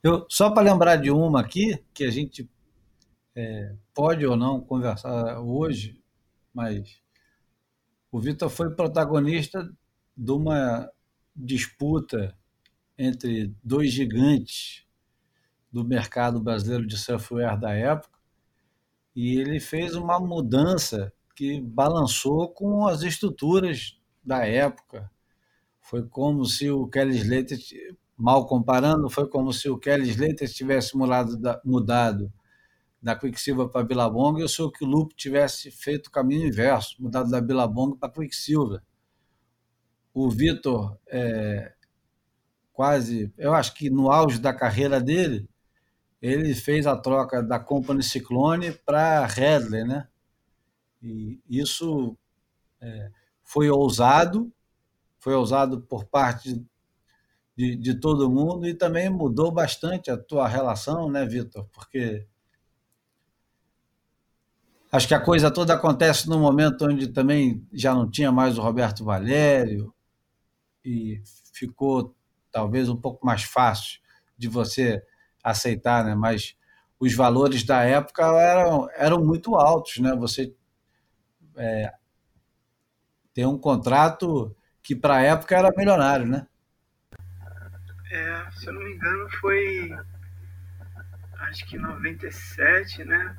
eu só para lembrar de uma aqui que a gente é, pode ou não conversar hoje, mas o Vitor foi protagonista de uma disputa entre dois gigantes do mercado brasileiro de software da época e ele fez uma mudança que balançou com as estruturas da época. Foi como se o Kelly Slater, mal comparando, foi como se o Kelly Slater tivesse mudado da, mudado da Quicksilver para Billabong e o seu Loop tivesse feito o caminho inverso, mudado da Billabong para Quicksilver. O Vitor, é, quase, eu acho que no auge da carreira dele, ele fez a troca da Company Cyclone para Redley, né? E isso é, foi ousado, foi ousado por parte de, de todo mundo e também mudou bastante a tua relação, né, Vitor? Porque acho que a coisa toda acontece no momento onde também já não tinha mais o Roberto Valério e ficou talvez um pouco mais fácil de você aceitar, né? Mas os valores da época eram, eram muito altos, né? Você é, um contrato que para a época era milionário, né? É, se eu não me engano foi acho que 97, né?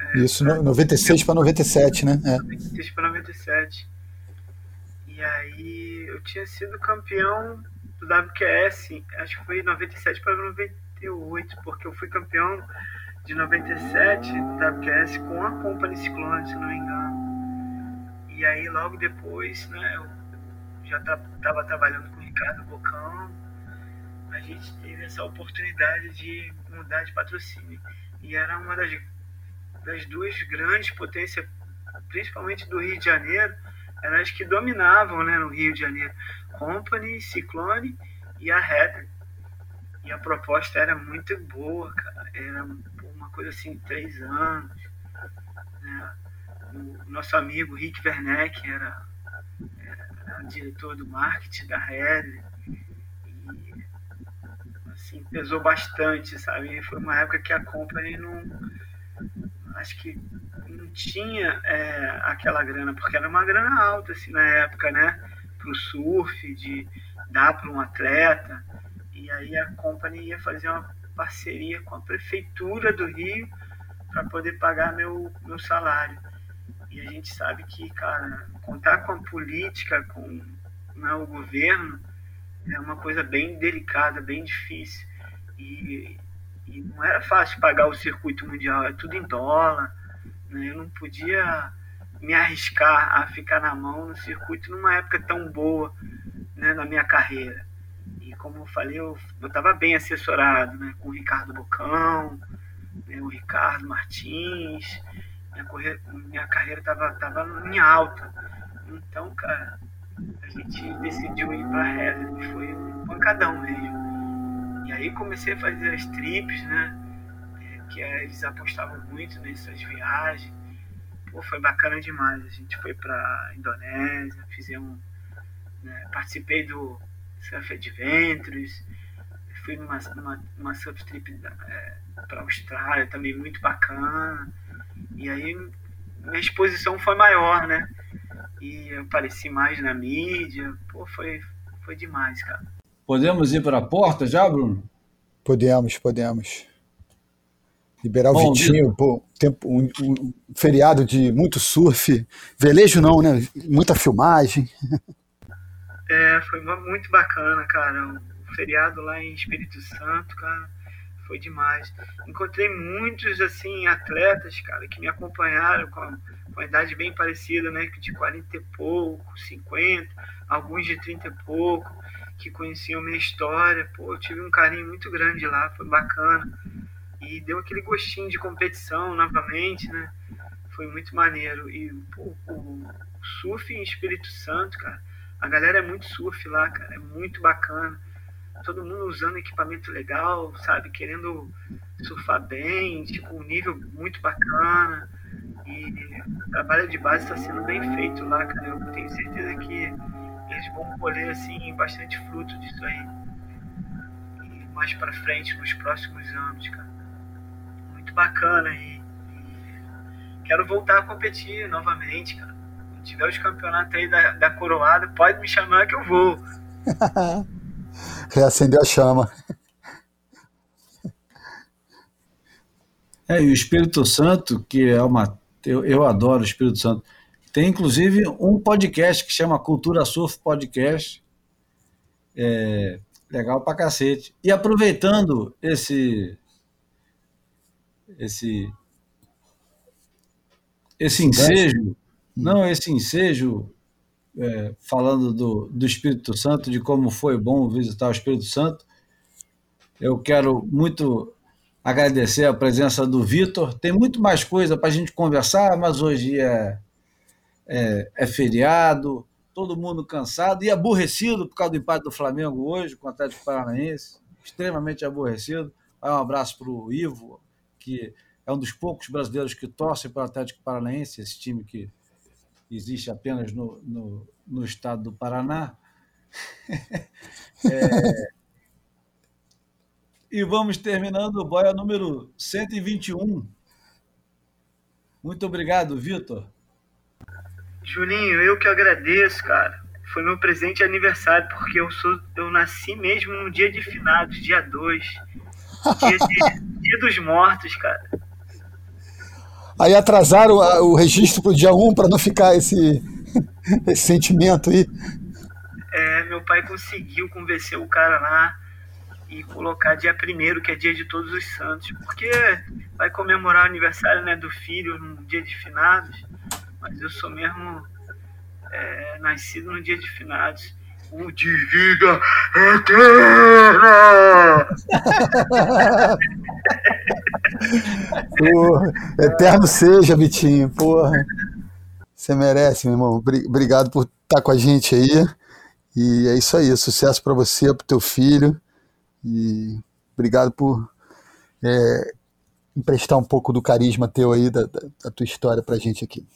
É, Isso, 96 para 97, né? É. 96 para 97. E aí eu tinha sido campeão do WQS, acho que foi 97 para 98, porque eu fui campeão de 97 do WQS com a Company Ciclone, se não me engano. E aí logo depois, né, eu já estava trabalhando com o Ricardo Bocão, a gente teve essa oportunidade de mudar de patrocínio. E era uma das, das duas grandes potências, principalmente do Rio de Janeiro, eram as que dominavam né, no Rio de Janeiro. Company, Ciclone e a Heather. E a proposta era muito boa, cara. Era uma coisa assim, três anos. Né? o nosso amigo Rick Werneck era, era diretor do marketing da Red. Assim, pesou bastante, sabe? Foi uma época que a Company não. Acho que não tinha é, aquela grana, porque era uma grana alta, assim, na época, né? Pro surf, de dar para um atleta. E aí a Company ia fazer uma parceria com a prefeitura do Rio para poder pagar meu, meu salário. E a gente sabe que, cara, contar com a política, com né, o governo, é uma coisa bem delicada, bem difícil. E, e não era fácil pagar o circuito mundial, é tudo em dólar. Né? Eu não podia me arriscar a ficar na mão no circuito numa época tão boa né, na minha carreira. E como eu falei, eu estava bem assessorado né, com o Ricardo Bocão, né, o Ricardo Martins, minha, correr, minha carreira estava tava em alta. Então, cara, a gente decidiu ir para a Reserve, foi um pancadão mesmo. E aí comecei a fazer as trips, né? É, que eles apostavam muito nessas viagens. Pô, foi bacana demais. A gente foi para Indonésia, fizemos, né, participei do Surf Adventures, fui numa, numa, numa surf trip é, para Austrália também muito bacana. E aí minha exposição foi maior, né? E eu apareci mais na mídia. Pô, foi, foi demais, cara. Podemos ir para a porta já, Bruno? Podemos, podemos. Liberar Bom, o Vitinho, pô, tempo, um, um, feriado de muito surf. Velejo não, né? Muita filmagem. É, foi muito bacana, cara. O feriado lá em Espírito Santo, cara foi demais. Encontrei muitos, assim, atletas, cara, que me acompanharam com a, com a idade bem parecida, né? De 40 e pouco, 50, alguns de 30 e pouco, que conheciam minha história. Pô, eu tive um carinho muito grande lá, foi bacana. E deu aquele gostinho de competição novamente, né? Foi muito maneiro. E, pô, o surf em Espírito Santo, cara, a galera é muito surf lá, cara, é muito bacana todo mundo usando equipamento legal, sabe? Querendo surfar bem, tipo, um nível muito bacana. E o trabalho de base está sendo bem feito lá, cara. Eu tenho certeza que eles vão colher, assim, bastante fruto disso aí. E mais para frente, nos próximos anos, cara. Muito bacana. E, e quero voltar a competir novamente, cara. Se tiver os campeonatos aí da, da Coroada, pode me chamar que eu vou. reacendeu a chama. É, e o Espírito Santo, que é uma. Eu, eu adoro o Espírito Santo. Tem inclusive um podcast que chama Cultura Surf Podcast. É, legal pra cacete. E aproveitando esse. Esse. Esse ensejo. Não, esse ensejo é, falando do, do Espírito Santo, de como foi bom visitar o Espírito Santo. Eu quero muito agradecer a presença do Vitor. Tem muito mais coisa para a gente conversar, mas hoje é, é, é, feriado, todo mundo cansado e aborrecido por causa do empate do Flamengo hoje com o Atlético Paranaense, extremamente aborrecido. Um abraço para o Ivo, que é um dos poucos brasileiros que torcem para o Atlético Paranaense, esse time que existe apenas no, no, no estado do Paraná. é, e vamos terminando o boia número 121. Muito obrigado, Vitor. Julinho, eu que agradeço, cara. Foi meu presente de aniversário, porque eu sou eu nasci mesmo no dia de finados, dia 2. Dia, de, dia dos mortos, cara. Aí atrasaram o registro para o dia 1 para não ficar esse, esse sentimento aí. É, meu pai conseguiu convencer o cara lá e colocar dia 1 que é dia de todos os santos, porque vai comemorar o aniversário né, do filho no dia de finados, mas eu sou mesmo é, nascido no dia de finados. O de vida eterna! porra, eterno seja, Vitinho, porra. Você merece, meu irmão. Obrigado por estar com a gente aí. E é isso aí. Sucesso para você, para teu filho. E obrigado por é, emprestar um pouco do carisma teu aí, da, da, tua história para a gente aqui.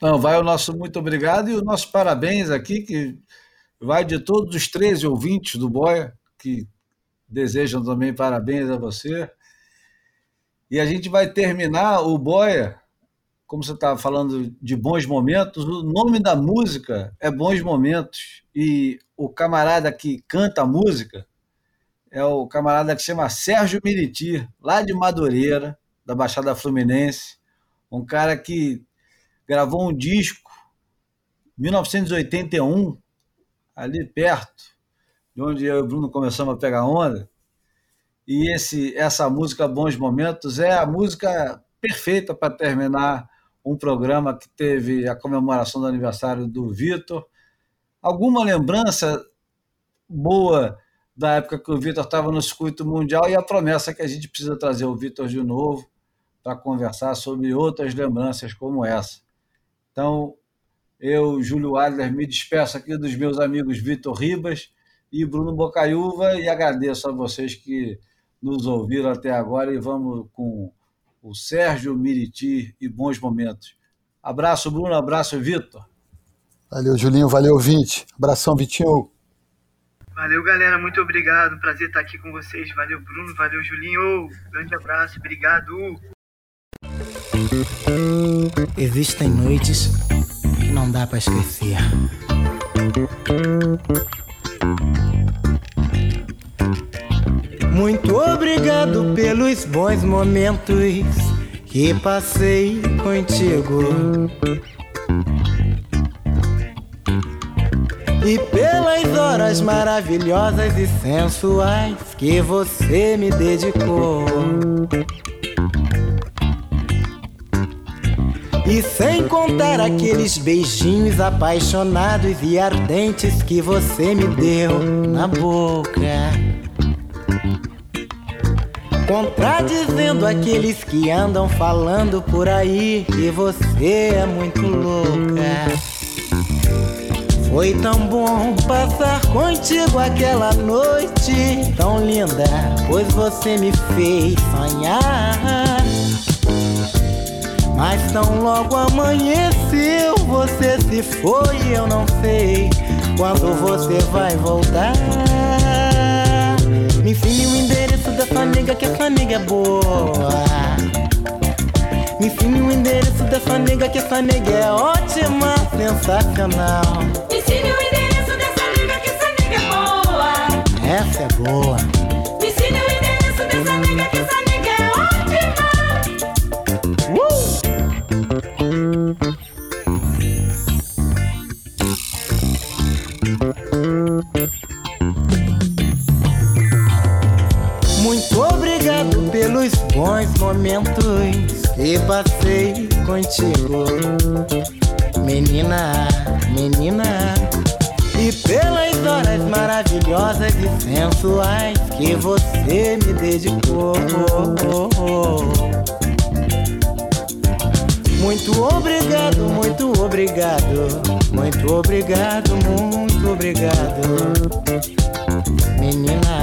Não, vai o nosso muito obrigado e o nosso parabéns aqui, que vai de todos os 13 ouvintes do Boia, que desejam também parabéns a você. E a gente vai terminar o Boia, como você estava falando de bons momentos, o nome da música é Bons Momentos. E o camarada que canta a música é o camarada que chama Sérgio Miriti, lá de Madureira, da Baixada Fluminense. Um cara que gravou um disco 1981, ali perto, de onde eu e o Bruno começamos a pegar onda. E esse, essa música Bons Momentos é a música perfeita para terminar um programa que teve a comemoração do aniversário do Vitor. Alguma lembrança boa da época que o Vitor estava no circuito mundial e a promessa que a gente precisa trazer o Vitor de novo para conversar sobre outras lembranças como essa. Então, eu, Júlio Adler, me despeço aqui dos meus amigos Vitor Ribas e Bruno Bocaiúva e agradeço a vocês que nos ouviram até agora e vamos com o Sérgio Miriti e bons momentos. Abraço, Bruno, abraço, Vitor. Valeu, Julinho, valeu, Vinte. Abração, Vitinho. Valeu, galera, muito obrigado. Prazer estar aqui com vocês. Valeu, Bruno, valeu, Julinho. Grande abraço, obrigado. Existem noites que não dá para esquecer. Muito obrigado pelos bons momentos que passei contigo. E pelas horas maravilhosas e sensuais que você me dedicou. E sem contar aqueles beijinhos apaixonados e ardentes que você me deu na boca. Contradizendo aqueles que andam falando por aí que você é muito louca. Foi tão bom passar contigo aquela noite tão linda, pois você me fez sonhar. Mas tão logo amanheceu, você se foi, eu não sei quando você vai voltar. Me ensine o endereço dessa nega, que essa nega é boa. Me ensine o endereço dessa nega, que essa nega é ótima, sensacional. Me ensine o endereço dessa nega, que essa nega é boa. Essa é boa. Me ensine o endereço dessa nega, que essa nega é ótima. Muito obrigado pelos bons momentos que passei contigo, menina, menina. E pelas horas maravilhosas e sensuais que você me dedicou. Muito obrigado, muito obrigado, muito obrigado, muito obrigado, menina.